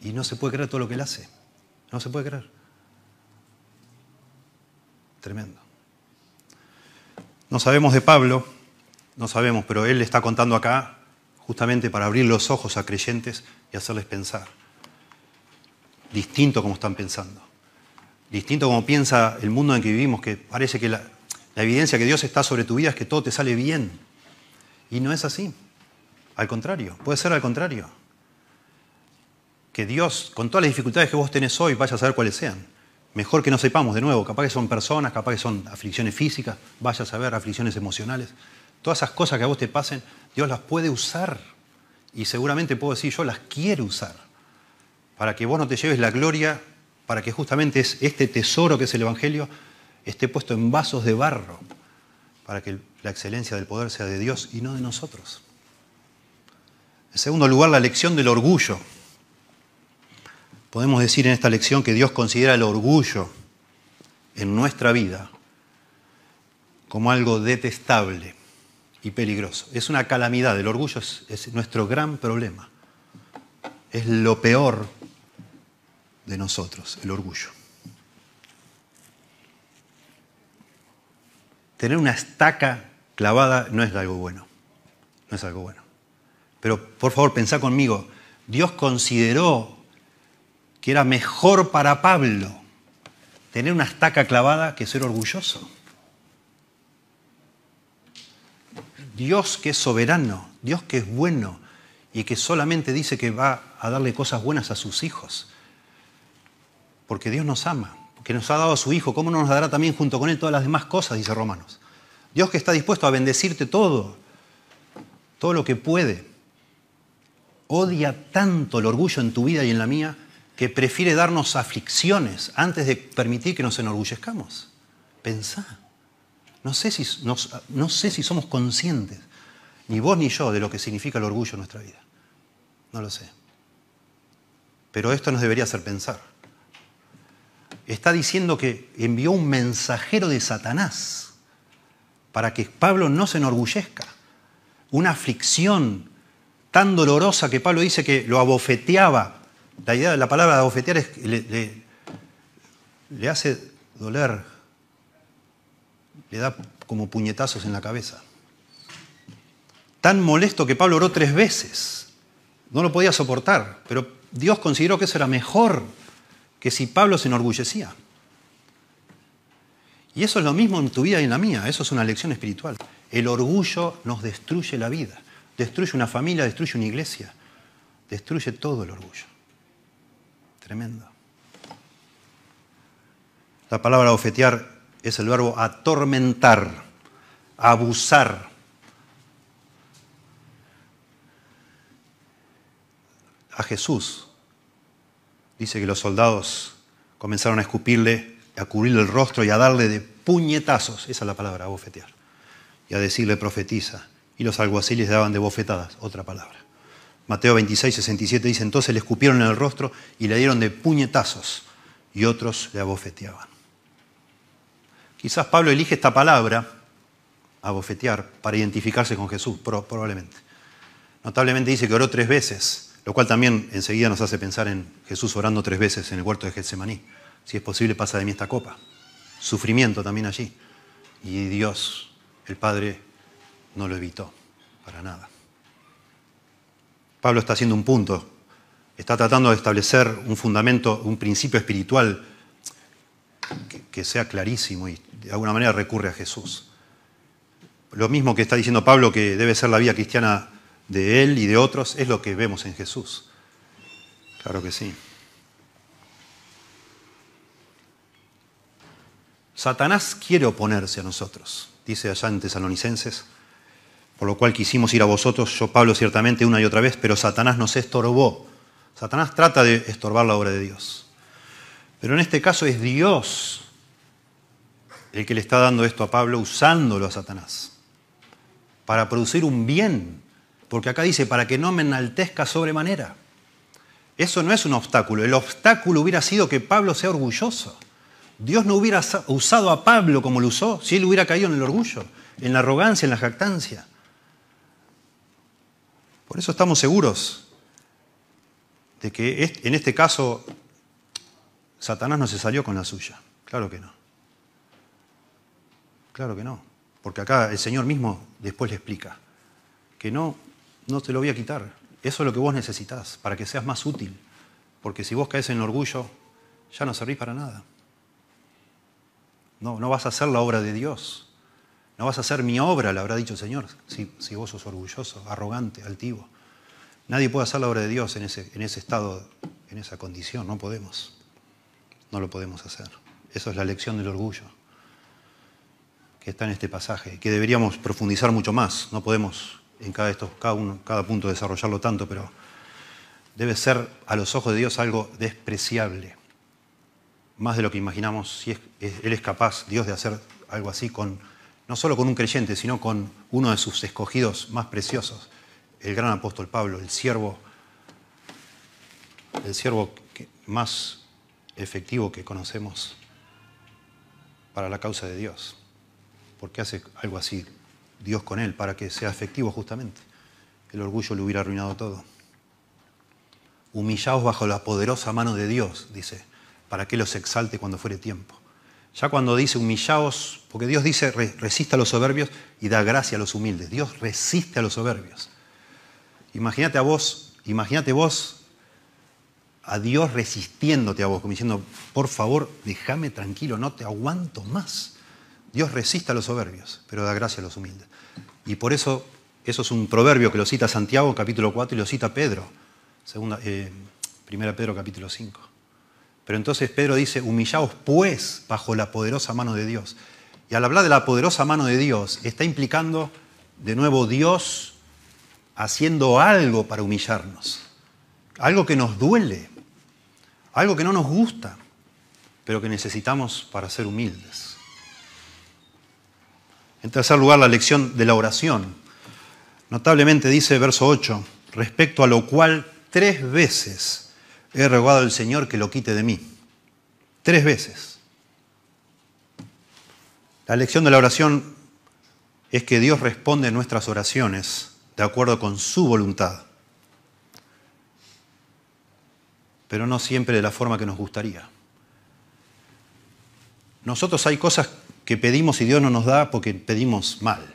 A: Y no se puede creer todo lo que él hace. No se puede creer. Tremendo. No sabemos de Pablo, no sabemos, pero él está contando acá justamente para abrir los ojos a creyentes y hacerles pensar. Distinto como están pensando. Distinto como piensa el mundo en que vivimos, que parece que la, la evidencia que Dios está sobre tu vida es que todo te sale bien. Y no es así. Al contrario, puede ser al contrario. Que Dios, con todas las dificultades que vos tenés hoy, vaya a saber cuáles sean. Mejor que no sepamos de nuevo, capaz que son personas, capaz que son aflicciones físicas, vaya a saber aflicciones emocionales. Todas esas cosas que a vos te pasen, Dios las puede usar. Y seguramente puedo decir, yo las quiero usar. Para que vos no te lleves la gloria, para que justamente este tesoro que es el Evangelio esté puesto en vasos de barro, para que la excelencia del poder sea de Dios y no de nosotros. En segundo lugar, la lección del orgullo. Podemos decir en esta lección que Dios considera el orgullo en nuestra vida como algo detestable y peligroso. Es una calamidad, el orgullo es, nuestro gran problema. Es lo peor de nosotros, el orgullo. Tener una estaca clavada no es algo bueno. No es algo bueno. Pero por favor, pensá conmigo. Dios consideró que era mejor para Pablo tener una estaca clavada que ser orgulloso. Dios que es soberano, Dios que es bueno y que solamente dice que va a darle cosas buenas a sus hijos. Porque Dios nos ama, porque nos ha dado a su Hijo, ¿cómo no nos dará también junto con Él todas las demás cosas? Dice Romanos. Dios que está dispuesto a bendecirte todo, todo lo que puede odia tanto el orgullo en tu vida y en la mía que prefiere darnos aflicciones antes de permitir que nos enorgullezcamos. Pensá. No sé, si, no sé si somos conscientes, ni vos ni yo, de lo que significa el orgullo en nuestra vida. No lo sé. Pero esto nos debería hacer pensar. Está diciendo que envió un mensajero de Satanás para que Pablo no se enorgullezca. Una aflicción tan dolorosa que Pablo dice que lo abofeteaba. La idea de la palabra abofetear le, le hace doler, le da como puñetazos en la cabeza. Tan molesto que Pablo oró tres veces. No lo podía soportar, pero Dios consideró que eso era mejor que si Pablo se enorgullecía. Y eso es lo mismo en tu vida y en la mía, eso es una lección espiritual. El orgullo nos destruye la vida. Destruye una familia, destruye una iglesia, destruye todo el orgullo. Tremendo. La palabra ofetear es el verbo atormentar, abusar. A Jesús dice que los soldados comenzaron a escupirle, a cubrirle el rostro y a darle de puñetazos, esa es la palabra, bofetear, y a decirle profetiza y los alguaciles daban de bofetadas, otra palabra. Mateo 26, 67 dice, entonces le escupieron en el rostro y le dieron de puñetazos y otros le abofeteaban. Quizás Pablo elige esta palabra, abofetear, para identificarse con Jesús, probablemente. Notablemente dice que oró tres veces, lo cual también enseguida nos hace pensar en Jesús orando tres veces en el huerto de Getsemaní. Si es posible, pasa de mí esta copa. Sufrimiento también allí. Y Dios, el Padre, no lo evitó, para nada. Pablo está haciendo un punto, está tratando de establecer un fundamento, un principio espiritual que, sea clarísimo y de alguna manera recurre a Jesús. Lo mismo que está diciendo Pablo que debe ser la vida cristiana de él y de otros, es lo que vemos en Jesús. Claro que sí. Satanás quiere oponerse a nosotros, dice allá en Tesalonicenses por lo cual quisimos ir a vosotros, yo Pablo ciertamente una y otra vez, pero Satanás nos estorbó. Satanás trata de estorbar la obra de Dios. Pero en este caso es Dios el que le está dando esto a Pablo usándolo a Satanás para producir un bien, porque acá dice, para que no me enaltezca sobremanera. Eso no es un obstáculo. El obstáculo hubiera sido que Pablo sea orgulloso. Dios no hubiera usado a Pablo como lo usó si él hubiera caído en el orgullo, en la arrogancia, en la jactancia. Por eso estamos seguros de que en este caso Satanás no se salió con la suya. Claro que no. Claro que no. Porque acá el Señor mismo después le explica que no, no te lo voy a quitar. Eso es lo que vos necesitas para que seas más útil. Porque si vos caes en el orgullo, ya no servís para nada. No, no vas a hacer la obra de Dios. No vas a hacer mi obra, le habrá dicho el Señor, si, vos sos orgulloso, arrogante, altivo. Nadie puede hacer la obra de Dios en ese, en ese estado, en esa condición. No podemos. No lo podemos hacer. Eso es la lección del orgullo que está en este pasaje, que deberíamos profundizar mucho más. No podemos en cada, estos, cada, uno, cada punto desarrollarlo tanto, pero debe ser a los ojos de Dios algo despreciable, más de lo que imaginamos, si Él es capaz, Dios, de hacer algo así con, no solo con un creyente, sino con uno de sus escogidos más preciosos, el gran apóstol Pablo, el siervo, el siervo más efectivo que conocemos para la causa de Dios. porque hace algo así Dios con él? Para que sea efectivo justamente. El orgullo le hubiera arruinado todo. Humillaos bajo la poderosa mano de Dios, dice, para que los exalte cuando fuere tiempo. Ya cuando dice humillaos, porque Dios dice resista a los soberbios y da gracia a los humildes. Dios resiste a los soberbios. Imagínate a vos, imagínate vos a Dios resistiéndote a vos, como diciendo, por favor, déjame tranquilo, no te aguanto más. Dios resiste a los soberbios, pero da gracia a los humildes. Y por eso, eso es un proverbio que lo cita Santiago, capítulo 4, y lo cita Pedro, eh, primera Pedro, capítulo 5. Pero entonces Pedro dice, humillaos pues bajo la poderosa mano de Dios. Y al hablar de la poderosa mano de Dios, está implicando de nuevo Dios haciendo algo para humillarnos. Algo que nos duele, algo que no nos gusta, pero que necesitamos para ser humildes. En tercer lugar, la lección de la oración. Notablemente dice verso 8, respecto a lo cual tres veces he rogado al Señor que lo quite de mí. Tres veces. La lección de la oración es que Dios responde a nuestras oraciones de acuerdo con su voluntad, pero no siempre de la forma que nos gustaría. Nosotros hay cosas que pedimos y Dios no nos da porque pedimos mal,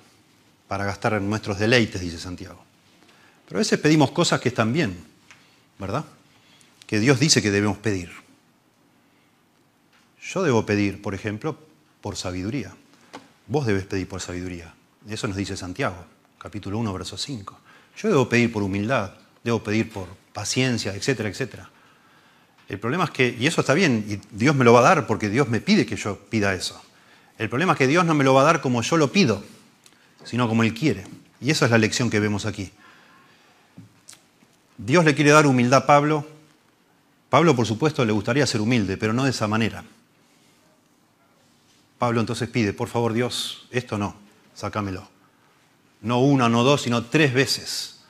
A: para gastar en nuestros deleites, dice Santiago. Pero a veces pedimos cosas que están bien, ¿verdad? Que Dios dice que debemos pedir. Yo debo pedir, por ejemplo, por sabiduría. Vos debes pedir por sabiduría. Eso nos dice Santiago, capítulo 1, verso 5. Yo debo pedir por humildad, debo pedir por paciencia, etcétera, etcétera. El problema es que, y eso está bien, y Dios me lo va a dar porque Dios me pide que yo pida eso. El problema es que Dios no me lo va a dar como yo lo pido, sino como Él quiere. Y esa es la lección que vemos aquí. Dios le quiere dar humildad a Pablo. Pablo, por supuesto, le gustaría ser humilde, pero no de esa manera. Pablo entonces pide, por favor Dios, esto no, sácamelo. No una, no dos, sino tres veces.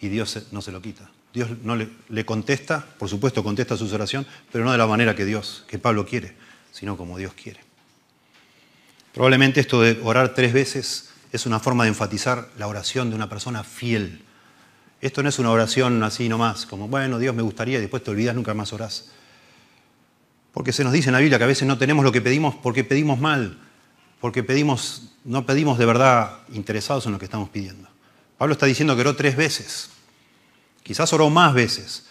A: Y Dios no se lo quita. Dios no le, le contesta, por supuesto contesta sus oraciones, pero no de la manera que Dios, que Pablo quiere, sino como Dios quiere. Probablemente esto de orar tres veces es una forma de enfatizar la oración de una persona fiel. Esto no es una oración así nomás, como, bueno, Dios me gustaría y después te olvidas, nunca más orás. Porque se nos dice en la Biblia que a veces no tenemos lo que pedimos porque pedimos mal, porque pedimos, no pedimos de verdad interesados en lo que estamos pidiendo. Pablo está diciendo que oró tres veces, quizás oró más veces.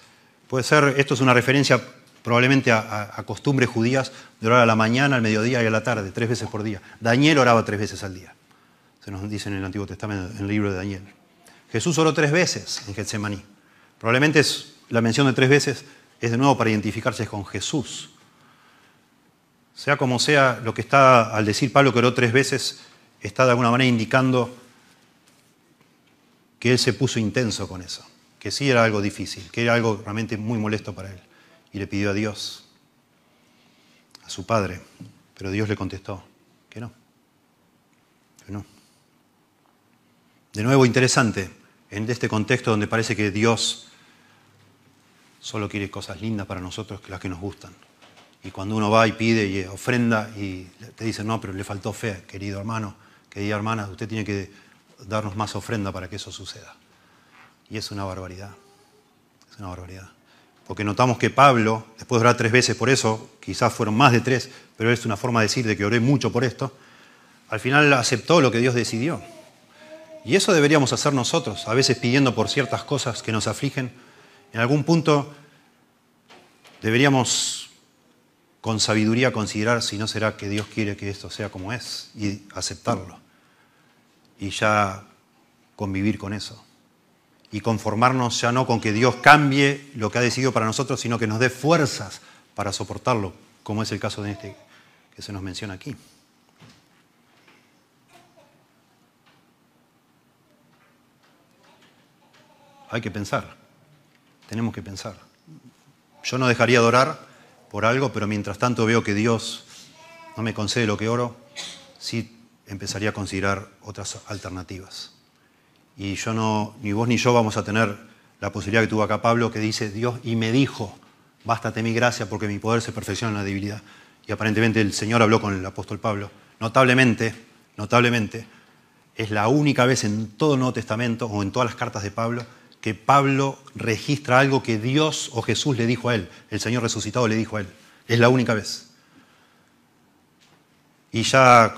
A: Puede ser, esto es una referencia probablemente a, costumbres judías de orar a la mañana, al mediodía y a la tarde, tres veces por día. Daniel oraba tres veces al día. Se nos dice en el Antiguo Testamento, en el libro de Daniel. Jesús oró tres veces en Getsemaní. Probablemente es, la mención de tres veces es de nuevo para identificarse con Jesús. Sea como sea, lo que está al decir Pablo que oró tres veces está de alguna manera indicando que él se puso intenso con eso, que sí era algo difícil, que era algo realmente muy molesto para él y le pidió a Dios, a su padre, pero Dios le contestó que no, que no. De nuevo, interesante, en este contexto donde parece que Dios solo quiere cosas lindas para nosotros que las que nos gustan. Y cuando uno va y pide y ofrenda y te dicen, no, pero le faltó fe, querido hermano, querida hermana, usted tiene que darnos más ofrenda para que eso suceda. Y es una barbaridad. Es una barbaridad. Porque notamos que Pablo, después de orar tres veces por eso, quizás fueron más de tres, pero es una forma de decir de que oré mucho por esto, al final aceptó lo que Dios decidió. Y eso deberíamos hacer nosotros, a veces pidiendo por ciertas cosas que nos afligen. En algún punto deberíamos con sabiduría considerar si no será que Dios quiere que esto sea como es y aceptarlo. Y ya convivir con eso y conformarnos ya no con que Dios cambie lo que ha decidido para nosotros, sino que nos dé fuerzas para soportarlo, como es el caso de este que se nos menciona aquí. Hay que pensar, tenemos que pensar. Yo no dejaría de orar por algo, pero mientras tanto veo que Dios no me concede lo que oro, sí empezaría a considerar otras alternativas. Y yo no, ni vos ni yo vamos a tener la posibilidad que tuvo acá Pablo, que dice Dios y me dijo, bástate mi gracia porque mi poder se perfecciona en la debilidad. Y aparentemente el Señor habló con el apóstol Pablo. Notablemente, notablemente, es la única vez en todo Nuevo Testamento o en todas las cartas de Pablo que Pablo registra algo que Dios o Jesús le dijo a él, el Señor resucitado le dijo a él. Es la única vez. Y ya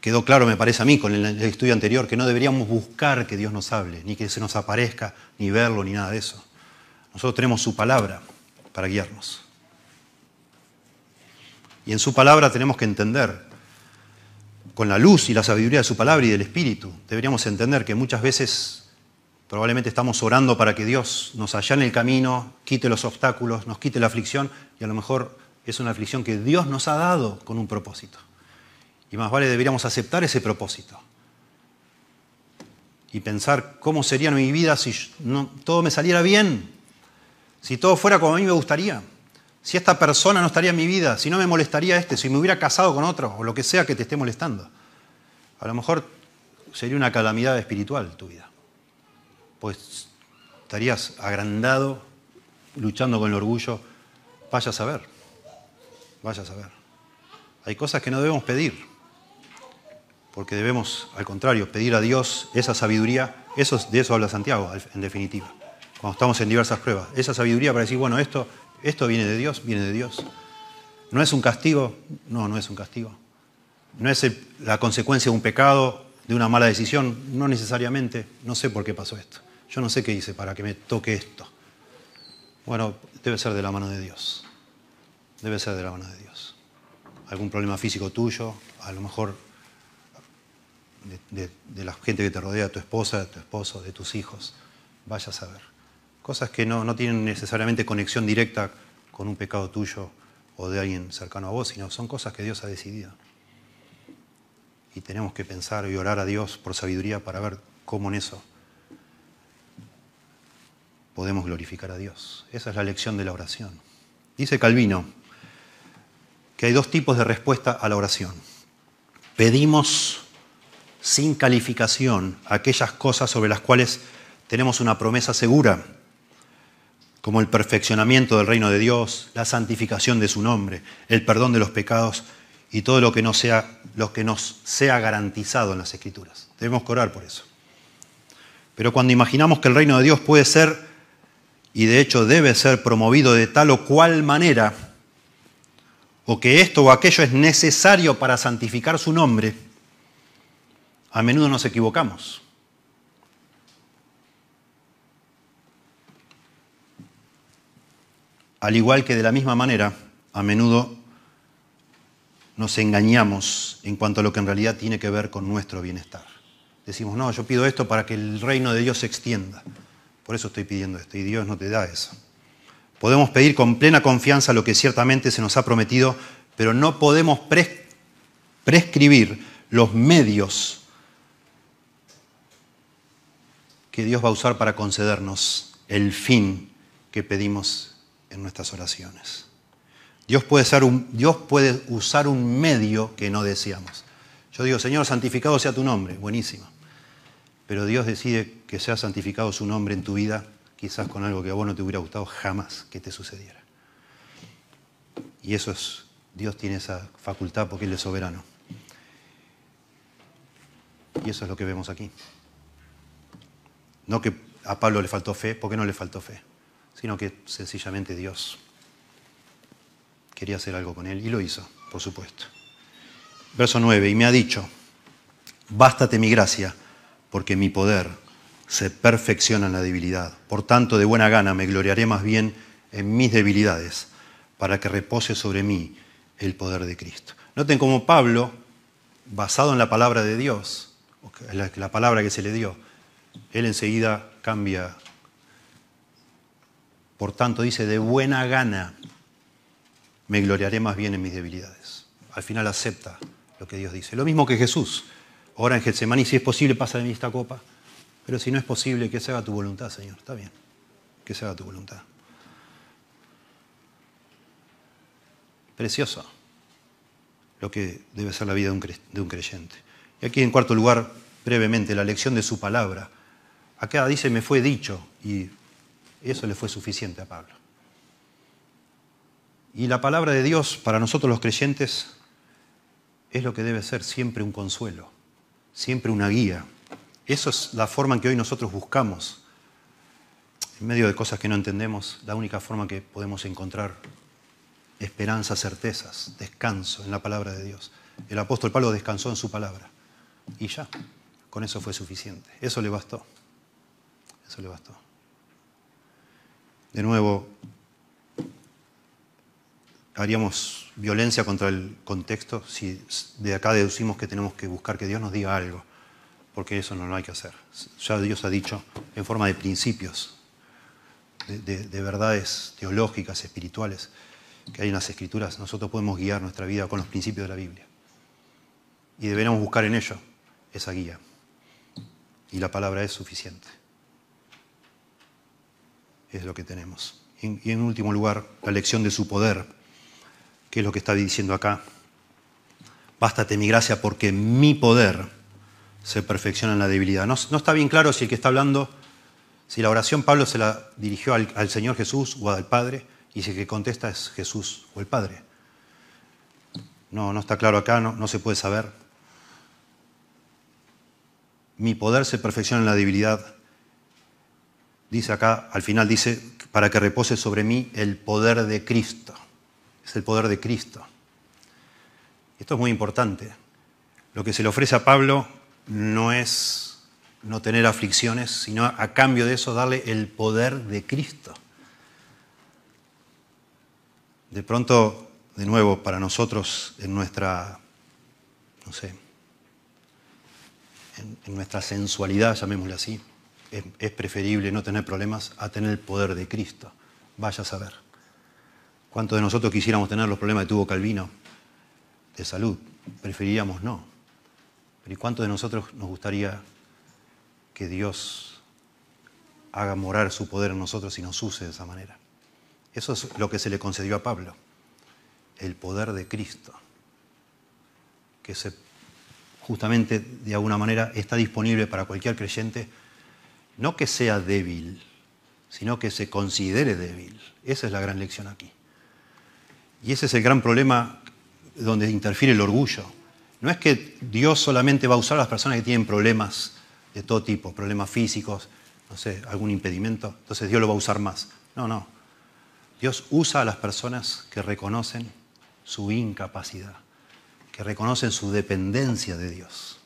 A: quedó claro, me parece a mí, con el estudio anterior, que no deberíamos buscar que Dios nos hable, ni que se nos aparezca, ni verlo, ni nada de eso. Nosotros tenemos su palabra para guiarnos. Y en su palabra tenemos que entender, con la luz y la sabiduría de su palabra y del Espíritu, deberíamos entender que muchas veces probablemente estamos orando para que Dios nos allane el camino, quite los obstáculos, nos quite la aflicción, y a lo mejor es una aflicción que Dios nos ha dado con un propósito. Y más vale deberíamos aceptar ese propósito. Y pensar cómo sería mi vida si todo me saliera bien, si todo fuera como a mí me gustaría, si esta persona no estaría en mi vida, si no me molestaría este, si me hubiera casado con otro, o lo que sea que te esté molestando. A lo mejor sería una calamidad espiritual tu vida. Pues estarías agrandado, luchando con el orgullo. Vaya a saber, vaya a saber. Hay cosas que no debemos pedir porque debemos, al contrario, pedir a Dios esa sabiduría, eso, de eso habla Santiago, en definitiva, cuando estamos en diversas pruebas, esa sabiduría para decir, bueno, esto, esto viene de Dios, viene de Dios. ¿No es un castigo? No, no es un castigo. ¿No es la consecuencia de un pecado, de una mala decisión? No necesariamente. No sé por qué pasó esto. Yo no sé qué hice para que me toque esto. Bueno, debe ser de la mano de Dios. Debe ser de la mano de Dios. Algún problema físico tuyo, a lo mejor de, la gente que te rodea, tu esposa, de tu esposo, de tus hijos. Vaya a saber. Cosas que no, no tienen necesariamente conexión directa con un pecado tuyo o de alguien cercano a vos, sino son cosas que Dios ha decidido. Y tenemos que pensar y orar a Dios por sabiduría para ver cómo en eso podemos glorificar a Dios. Esa es la lección de la oración. Dice Calvino que hay dos tipos de respuesta a la oración. Pedimos sin calificación aquellas cosas sobre las cuales tenemos una promesa segura, como el perfeccionamiento del reino de Dios, la santificación de su nombre, el perdón de los pecados y todo lo que, no sea, que nos sea garantizado en las Escrituras. Debemos orar por eso. Pero cuando imaginamos que el reino de Dios puede ser, y de hecho debe ser promovido de tal o cual manera, o que esto o aquello es necesario para santificar su nombre, a menudo nos equivocamos. Al igual que de la misma manera, a menudo nos engañamos en cuanto a lo que en realidad tiene que ver con nuestro bienestar. Decimos, no, yo pido esto para que el reino de Dios se extienda. Por eso estoy pidiendo esto y Dios no te da eso. Podemos pedir con plena confianza lo que ciertamente se nos ha prometido, pero no podemos prescribir los medios que Dios va a usar para concedernos el fin que pedimos en nuestras oraciones. Dios puede, usar un medio que no deseamos. Yo digo, Señor, santificado sea tu nombre, buenísimo. Pero Dios decide que sea santificado su nombre en tu vida, quizás con algo que a vos no te hubiera gustado jamás que te sucediera. Y eso es, Dios tiene esa facultad porque Él es soberano. Y eso es lo que vemos aquí. No que a Pablo le faltó fe, porque no le faltó fe, sino que sencillamente Dios quería hacer algo con él y lo hizo, por supuesto. Verso 9, y me ha dicho, bástate mi gracia, porque mi poder se perfecciona en la debilidad. Por tanto, de buena gana me gloriaré más bien en mis debilidades, para que repose sobre mí el poder de Cristo. Noten cómo Pablo, basado en la palabra de Dios, la palabra que se le dio, él enseguida cambia. Por tanto, dice, de buena gana me gloriaré más bien en mis debilidades. Al final acepta lo que Dios dice. Lo mismo que Jesús. Ora en Getsemaní, si es posible, pasa de mí esta copa. Pero si no es posible, que se haga tu voluntad, Señor. Está bien. Que se haga tu voluntad. Precioso lo que debe ser la vida de un creyente. Y aquí en cuarto lugar, brevemente, la lección de su palabra. Acá dice, me fue dicho, y eso le fue suficiente a Pablo. Y la palabra de Dios para nosotros los creyentes es lo que debe ser siempre un consuelo, siempre una guía. Eso es la forma en que hoy nosotros buscamos, en medio de cosas que no entendemos, la única forma que podemos encontrar esperanza, certezas, descanso en la palabra de Dios. El apóstol Pablo descansó en su palabra y ya, con eso fue suficiente. Eso le bastó. Eso le bastó. De nuevo, haríamos violencia contra el contexto si de acá deducimos que tenemos que buscar que Dios nos diga algo, porque eso no lo hay que hacer. Ya Dios ha dicho en forma de principios, de, verdades teológicas, espirituales, que hay en las escrituras, nosotros podemos guiar nuestra vida con los principios de la Biblia. Y deberíamos buscar en ello esa guía. Y la palabra es suficiente. Es lo que tenemos. Y en último lugar, la lección de su poder ¿Qué es lo que está diciendo acá? Bástate mi gracia porque mi poder se perfecciona en la debilidad. No, está bien claro si el que está hablando, si la oración Pablo se la dirigió al, Señor Jesús o al Padre, y si el que contesta es Jesús o el Padre. No, no está claro acá, no, se puede saber. Mi poder se perfecciona en la debilidad. Dice acá, al final dice, para que repose sobre mí el poder de Cristo es el poder de Cristo. Esto es muy importante. Lo que se le ofrece a Pablo no es no tener aflicciones, sino a cambio de eso darle el poder de Cristo. De pronto, de nuevo, para nosotros en nuestra, no sé, en, nuestra sensualidad, llamémosle así, es, es preferible no tener problemas a tener el poder de Cristo. Vaya a saber. ¿Cuántos de nosotros quisiéramos tener los problemas que tuvo Calvino de salud? Preferiríamos no. Pero ¿y cuántos de nosotros nos gustaría que Dios haga morar su poder en nosotros y nos use de esa manera? Eso es lo que se le concedió a Pablo, el poder de Cristo, que se, justamente de alguna manera está disponible para cualquier creyente, no que sea débil, sino que se considere débil. Esa es la gran lección aquí. Y ese es el gran problema donde interfiere el orgullo. No es que Dios solamente va a usar a las personas que tienen problemas de todo tipo, problemas físicos, no sé, algún impedimento, entonces Dios lo va a usar más. No, no. Dios usa a las personas que reconocen su incapacidad, que reconocen su dependencia de Dios.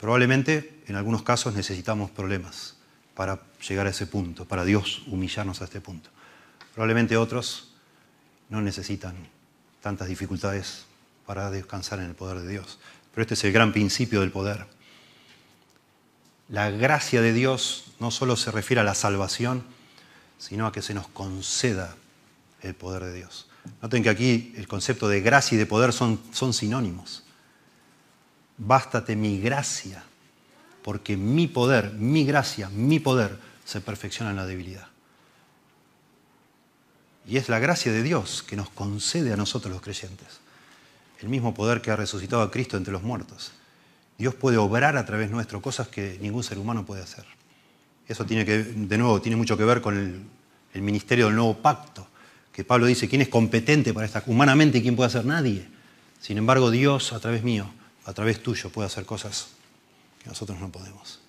A: Probablemente en algunos casos necesitamos problemas para llegar a ese punto, para Dios humillarnos a este punto. Probablemente otros no necesitan tantas dificultades para descansar en el poder de Dios. Pero este es el gran principio del poder. La gracia de Dios no solo se refiere a la salvación, sino a que se nos conceda el poder de Dios. Noten que aquí el concepto de gracia y de poder son, son sinónimos. Bástate mi gracia, porque mi poder, mi gracia, mi poder se perfecciona en la debilidad. Y es la gracia de Dios que nos concede a nosotros los creyentes. El mismo poder que ha resucitado a Cristo entre los muertos. Dios puede obrar a través nuestro cosas que ningún ser humano puede hacer. Eso tiene que, de nuevo, tiene mucho que ver con el, ministerio del nuevo pacto, que Pablo dice, ¿quién es competente para esta? Humanamente, ¿quién puede hacer? Nadie. Sin embargo, Dios, a través mío, a través tuyo, puede hacer cosas que nosotros no podemos.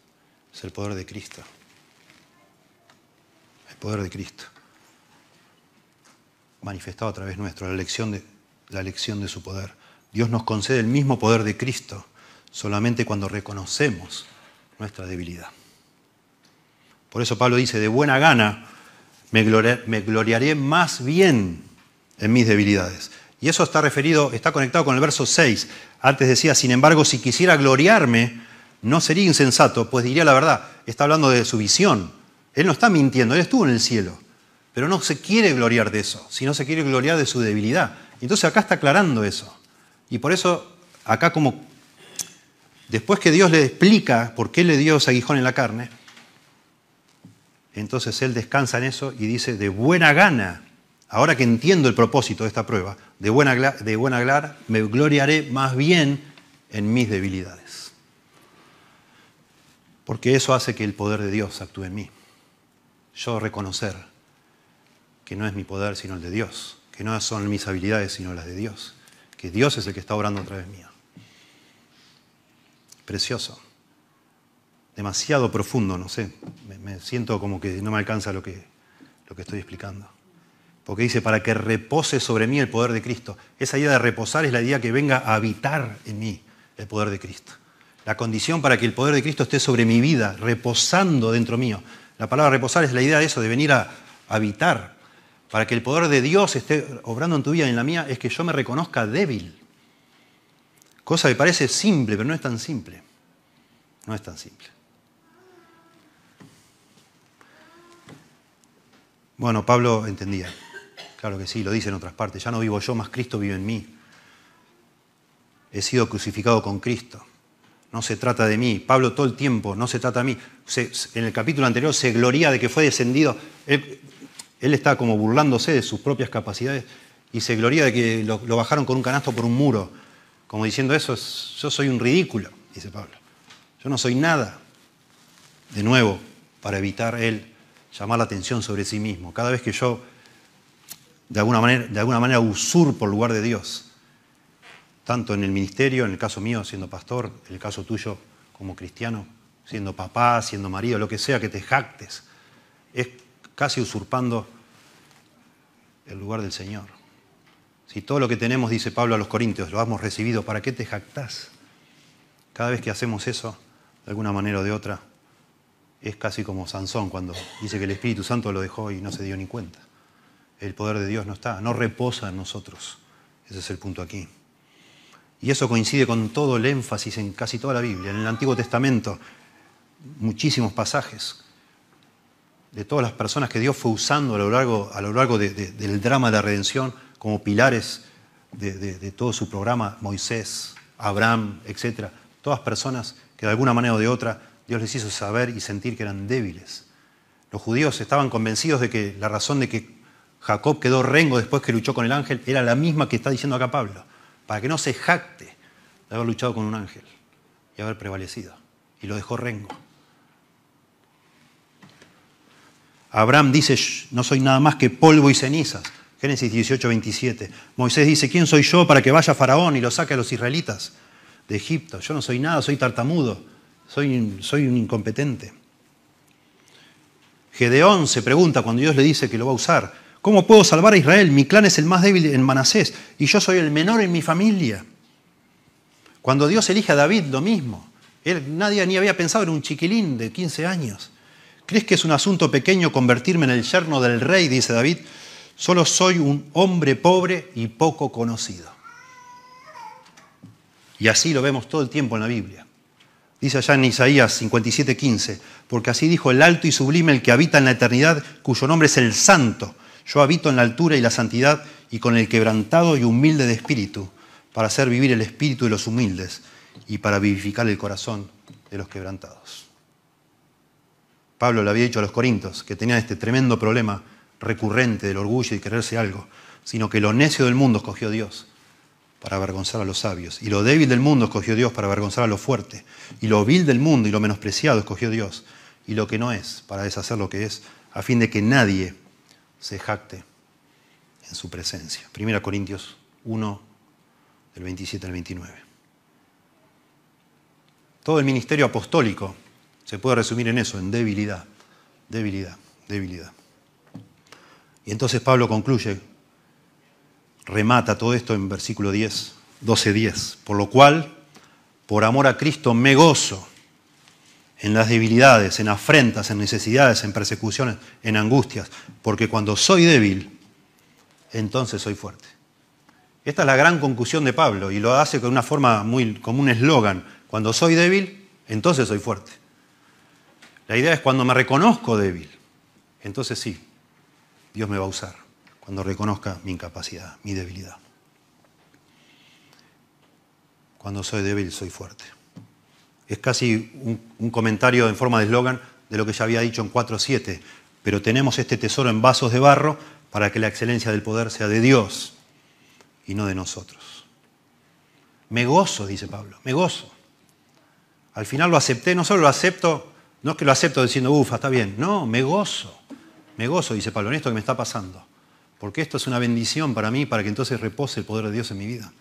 A: Es el poder de Cristo. El poder de Cristo. Manifestado a través nuestro, la elección de, la elección de su poder. Dios nos concede el mismo poder de Cristo solamente cuando reconocemos nuestra debilidad. Por eso Pablo dice, de buena gana me, gloriaré más bien en mis debilidades. Y eso está referido, está conectado con el verso 6. Antes decía, sin embargo, si quisiera gloriarme, no sería insensato, pues diría la verdad. Está hablando de su visión. Él no está mintiendo, él estuvo en el cielo. Pero no se quiere gloriar de eso, sino se quiere gloriar de su debilidad. Entonces acá está aclarando eso. Y por eso, acá como, después que Dios le explica por qué le dio aguijón en la carne, entonces él descansa en eso y dice, de buena gana, ahora que entiendo el propósito de esta prueba, de buena, de buena gana me gloriaré más bien en mis debilidades. Porque eso hace que el poder de Dios actúe en mí. Yo reconocer que no es mi poder sino el de Dios, que no son mis habilidades sino las de Dios, que Dios es el que está obrando a través mío. Precioso demasiado profundo, no sé, me, siento como que no me alcanza lo que, lo que estoy explicando. Porque dice, para que repose sobre mí el poder de Cristo. Esa idea de reposar es la idea que venga a habitar en mí el poder de Cristo. La condición para que el poder de Cristo esté sobre mi vida, reposando dentro mío. La palabra reposar es la idea de eso, de venir a habitar. Para que el poder de Dios esté obrando en tu vida y en la mía, es que yo me reconozca débil. Cosa que parece simple, pero no es tan simple. No es tan simple. Bueno, Pablo entendía. Claro que sí, lo dice en otras partes. Ya no vivo yo, más Cristo vive en mí. He sido crucificado con Cristo. No se trata de mí. Pablo todo el tiempo, no se trata de mí. en el capítulo anterior se gloría de que fue descendido. Está como burlándose de sus propias capacidades y se gloría de que lo, lo, bajaron con un canasto por un muro. Como diciendo eso, yo soy un ridículo, dice Pablo. Yo no soy nada. De nuevo, para evitar él llamar la atención sobre sí mismo. Cada vez que yo de alguna manera, de alguna manera usurpo el lugar de Dios, tanto en el ministerio, en el caso mío siendo pastor, en el caso tuyo como cristiano, siendo papá, siendo marido, lo que sea que te jactes, es casi usurpando el lugar del Señor. Si todo lo que tenemos, dice Pablo a los Corintios, lo hemos recibido, ¿para qué te jactás? Cada vez que hacemos eso, de alguna manera o de otra, es casi como Sansón cuando dice que el Espíritu Santo lo dejó y no se dio ni cuenta. El poder de Dios no está, no reposa en nosotros. Ese es el punto aquí. Y eso coincide con todo el énfasis en casi toda la Biblia. En el Antiguo Testamento, muchísimos pasajes de todas las personas que Dios fue usando a lo largo, del drama de la redención como pilares de, todo su programa, Moisés, Abraham, etc. Todas personas que de alguna manera o de otra Dios les hizo saber y sentir que eran débiles. Los judíos estaban convencidos de que la razón de que Jacob quedó rengo después que luchó con el ángel era la misma que está diciendo acá Pablo, para que no se jacte de haber luchado con un ángel y haber prevalecido. Y lo dejó rengo. Abraham dice, no soy nada más que polvo y cenizas. Génesis 18, 27. Moisés dice, ¿quién soy yo para que vaya Faraón y lo saque a los israelitas de Egipto? Yo no soy nada, soy tartamudo soy, soy un incompetente. Gedeón se pregunta cuando Dios le dice que lo va a usar, ¿cómo puedo salvar a Israel? Mi clan es el más débil en Manasés y yo soy el menor en mi familia. Cuando Dios elige a David, lo mismo. Él, nadie ni había pensado en un chiquilín de 15 años. ¿Crees que es un asunto pequeño convertirme en el yerno del rey? Dice David. Solo soy un hombre pobre y poco conocido. Y así lo vemos todo el tiempo en la Biblia. Dice allá en Isaías 57:15, porque así dijo el alto y sublime el que habita en la eternidad, cuyo nombre es el Santo. Yo habito en la altura y la santidad y con el quebrantado y humilde de espíritu, para hacer vivir el espíritu de los humildes y para vivificar el corazón de los quebrantados. Pablo le había dicho a los corintios que tenían este tremendo problema recurrente del orgullo y quererse algo, sino que lo necio del mundo escogió Dios para avergonzar a los sabios. Y lo débil del mundo escogió Dios para avergonzar a lo fuerte. Y lo vil del mundo y lo menospreciado escogió Dios. y lo que no es, para deshacer lo que es, a fin de que nadie se jacte en su presencia. Primera Corintios 1, del 27 al 29. Todo el ministerio apostólico se puede resumir en eso, en debilidad, debilidad, debilidad. Y entonces Pablo concluye, remata todo esto en versículo 10, 12, 10, por lo cual, por amor a Cristo, me gozo en las debilidades, en afrentas, en necesidades, en persecuciones, en angustias, porque cuando soy débil, entonces soy fuerte. Esta es la gran conclusión de Pablo y lo hace con una forma muy como un eslogan. Cuando soy débil, entonces soy fuerte. La idea es cuando me reconozco débil, entonces sí, Dios me va a usar, cuando reconozca mi incapacidad, mi debilidad. Cuando soy débil, soy fuerte. Es casi un, comentario en forma de eslogan de lo que ya había dicho en 4.7, pero tenemos este tesoro en vasos de barro para que la excelencia del poder sea de Dios y no de nosotros. Me gozo, dice Pablo, me gozo. Al final lo acepté, no solo lo acepto, no es que lo acepto diciendo, ufa, está bien, no, me gozo, me gozo, dice Pablo, en esto que me está pasando, porque esto es una bendición para mí, para que entonces repose el poder de Dios en mi vida.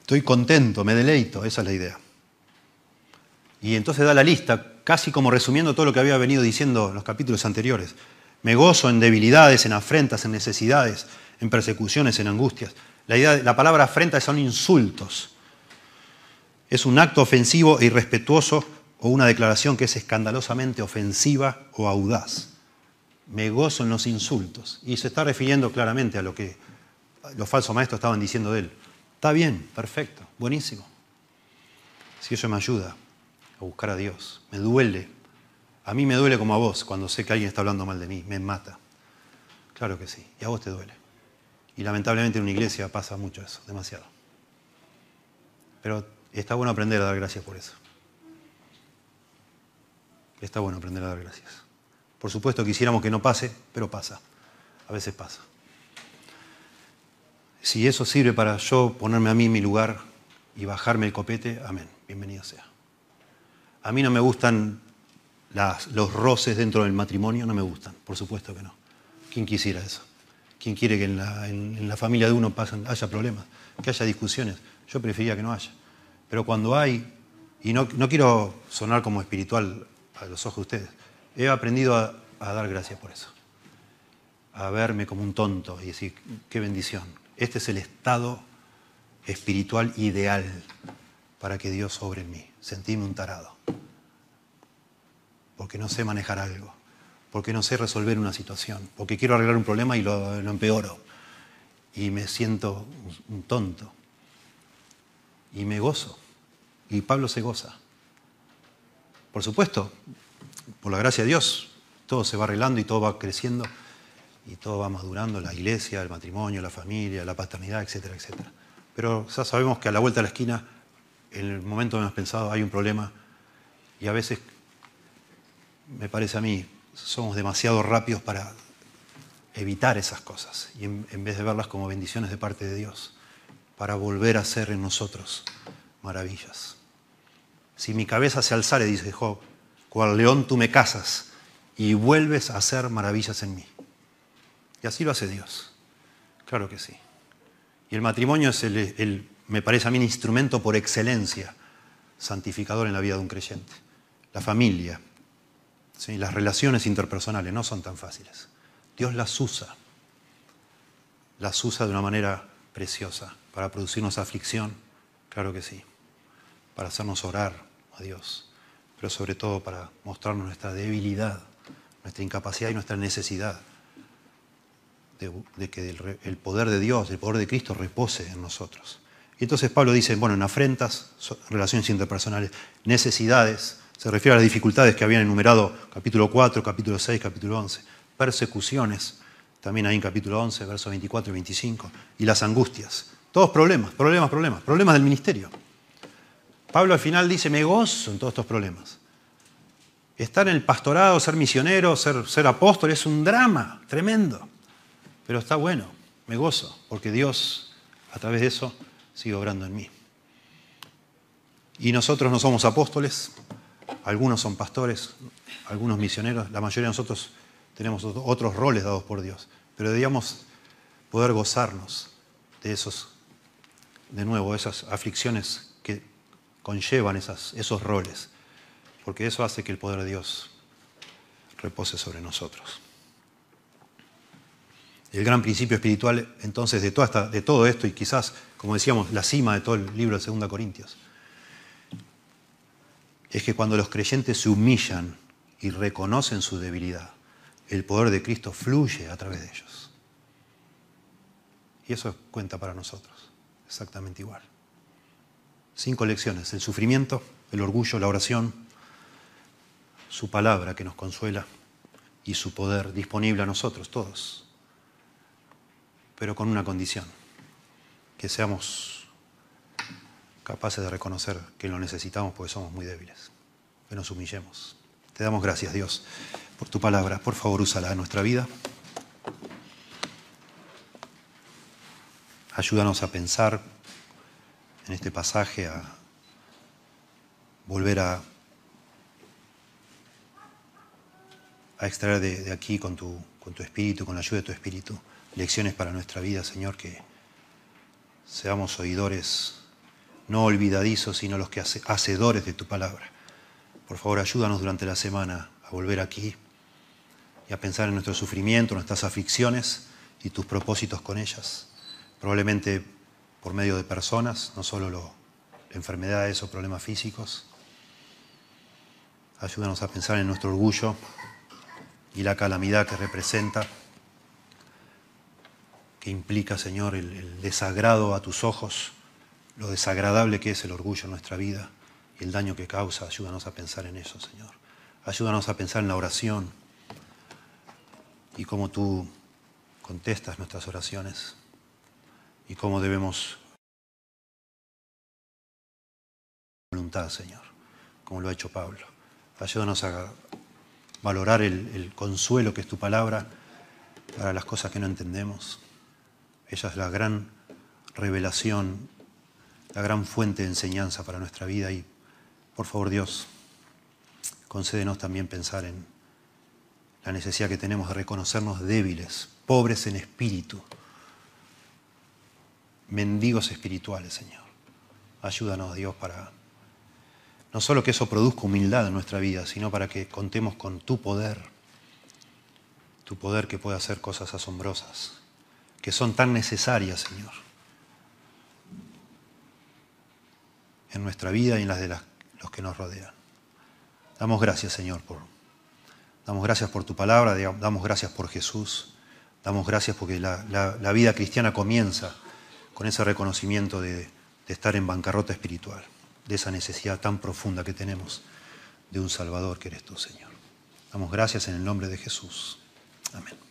A: Estoy contento, me deleito, esa es la idea. Y entonces da la lista, casi como resumiendo todo lo que había venido diciendo en los capítulos anteriores. Me gozo en debilidades, en afrentas, en necesidades, en persecuciones, en angustias. La, idea, la palabra afrenta son insultos. Es un acto ofensivo e irrespetuoso o una declaración que es escandalosamente ofensiva o audaz. Me gozo en los insultos. Y se está refiriendo claramente a lo que los falsos maestros estaban diciendo de él. Está bien, perfecto, buenísimo. Si eso me ayuda a buscar a Dios. Me duele. A mí me duele como a vos cuando sé que alguien está hablando mal de mí. Me mata. Claro que sí. Y a vos te duele. Y lamentablemente en una iglesia pasa mucho eso, demasiado. Pero está bueno aprender a dar gracias por eso. Está bueno aprender a dar gracias. Por supuesto quisiéramos que no pase, pero pasa. A veces pasa. Si eso sirve para yo ponerme a mí en mi lugar y bajarme el copete, amén. Bienvenido sea. A mí no me gustan los roces dentro del matrimonio, no me gustan, por supuesto que no. ¿Quién quisiera eso? ¿Quién quiere que en la, familia de uno haya problemas, que haya discusiones? Yo preferiría que no haya. Pero cuando hay, y no, quiero sonar como espiritual a los ojos de ustedes, he aprendido a, dar gracias por eso. A verme como un tonto y decir, qué bendición. Este es el estado espiritual ideal para que Dios sobre mí. Sentirme un tarado porque no sé manejar algo, porque no sé resolver una situación, porque quiero arreglar un problema y lo, empeoro. Y me siento un tonto. Y me gozo. Y Pablo se goza. Por supuesto, por la gracia de Dios, todo se va arreglando y todo va creciendo y todo va madurando, la iglesia, el matrimonio, la familia, la paternidad, etcétera, etcétera. Pero ya sabemos que a la vuelta de la esquina, en el momento que hemos pensado, hay un problema y a veces me parece a mí, somos demasiado rápidos para evitar esas cosas y en, vez de verlas como bendiciones de parte de Dios, para volver a hacer en nosotros maravillas. Si mi cabeza se alzare, dice Job, cual león tú me casas y vuelves a hacer maravillas en mí. Y así lo hace Dios. Claro que sí. Y el matrimonio es el, me parece a mí, un instrumento por excelencia santificador en la vida de un creyente. La familia, las relaciones interpersonales no son tan fáciles. Dios las usa, las usa de una manera preciosa para producirnos aflicción, claro que sí, para hacernos orar a Dios, pero sobre todo para mostrarnos nuestra debilidad, nuestra incapacidad y nuestra necesidad de, que el, poder de Dios, el poder de Cristo repose en nosotros. Y entonces Pablo dice, bueno, en afrentas, relaciones interpersonales, necesidades, se refiere a las dificultades que habían enumerado capítulo 4, capítulo 6, capítulo 11. Persecuciones, también ahí en capítulo 11, versos 24 y 25. Y las angustias. Todos problemas, problemas, problemas. Problemas del ministerio. Pablo al final dice, me gozo en todos estos problemas. Estar en el pastorado, ser misionero, ser, ser apóstol es un drama tremendo. Pero está bueno, me gozo, porque Dios a través de eso sigue obrando en mí. Y nosotros no somos apóstoles, algunos son pastores, algunos misioneros, la mayoría de nosotros tenemos otros roles dados por Dios, pero debíamos poder gozarnos de esos, de nuevo, esas aflicciones que conllevan esos roles, porque eso hace que el poder de Dios repose sobre nosotros. El gran principio espiritual, entonces, de, de todo esto, y quizás, como decíamos, la cima de todo el libro de 2 Corintios, es que cuando los creyentes se humillan y reconocen su debilidad, el poder de Cristo fluye a través de ellos. Y eso cuenta para nosotros, exactamente igual. Cinco lecciones, el sufrimiento, el orgullo, la oración, su palabra que nos consuela y su poder disponible a nosotros, todos. Pero con una condición, que seamos capaces de reconocer que lo necesitamos porque somos muy débiles, que nos humillemos. Te damos gracias, Dios, por tu palabra. Por favor, úsala en nuestra vida. Ayúdanos a pensar en este pasaje, a volver a, extraer de, aquí con tu, con tu espíritu, con la ayuda de tu espíritu, lecciones para nuestra vida, Señor, que seamos oidores no olvidadizos, sino los que hacedores de tu palabra. Por favor, ayúdanos durante la semana a volver aquí y a pensar en nuestro sufrimiento, nuestras aflicciones y tus propósitos con ellas. Probablemente por medio de personas, no solo lo, enfermedades o problemas físicos. Ayúdanos a pensar en nuestro orgullo y la calamidad que representa, que implica, Señor, el desagrado a tus ojos lo desagradable que es el orgullo en nuestra vida y el daño que causa. Ayúdanos a pensar en eso, Señor. Ayúdanos a pensar en la oración y cómo tú contestas nuestras oraciones y cómo debemos voluntad, Señor, como lo ha hecho Pablo. Ayúdanos a valorar el, el, consuelo que es tu palabra para las cosas que no entendemos. Ella es la gran revelación la gran fuente de enseñanza para nuestra vida y por favor Dios, concédenos también pensar en la necesidad que tenemos de reconocernos débiles, pobres en espíritu, mendigos espirituales, Señor. Ayúdanos, Dios, para no solo que eso produzca humildad en nuestra vida, sino para que contemos con tu poder, tu poder que puede hacer cosas asombrosas, que son tan necesarias, Señor en nuestra vida y en las de los que nos rodean. Damos gracias, Señor, por, damos gracias por tu palabra, damos gracias por Jesús, damos gracias porque la, vida cristiana comienza con ese reconocimiento de, estar en bancarrota espiritual, de esa necesidad tan profunda que tenemos de un Salvador que eres tú, Señor. Damos gracias en el nombre de Jesús. Amén.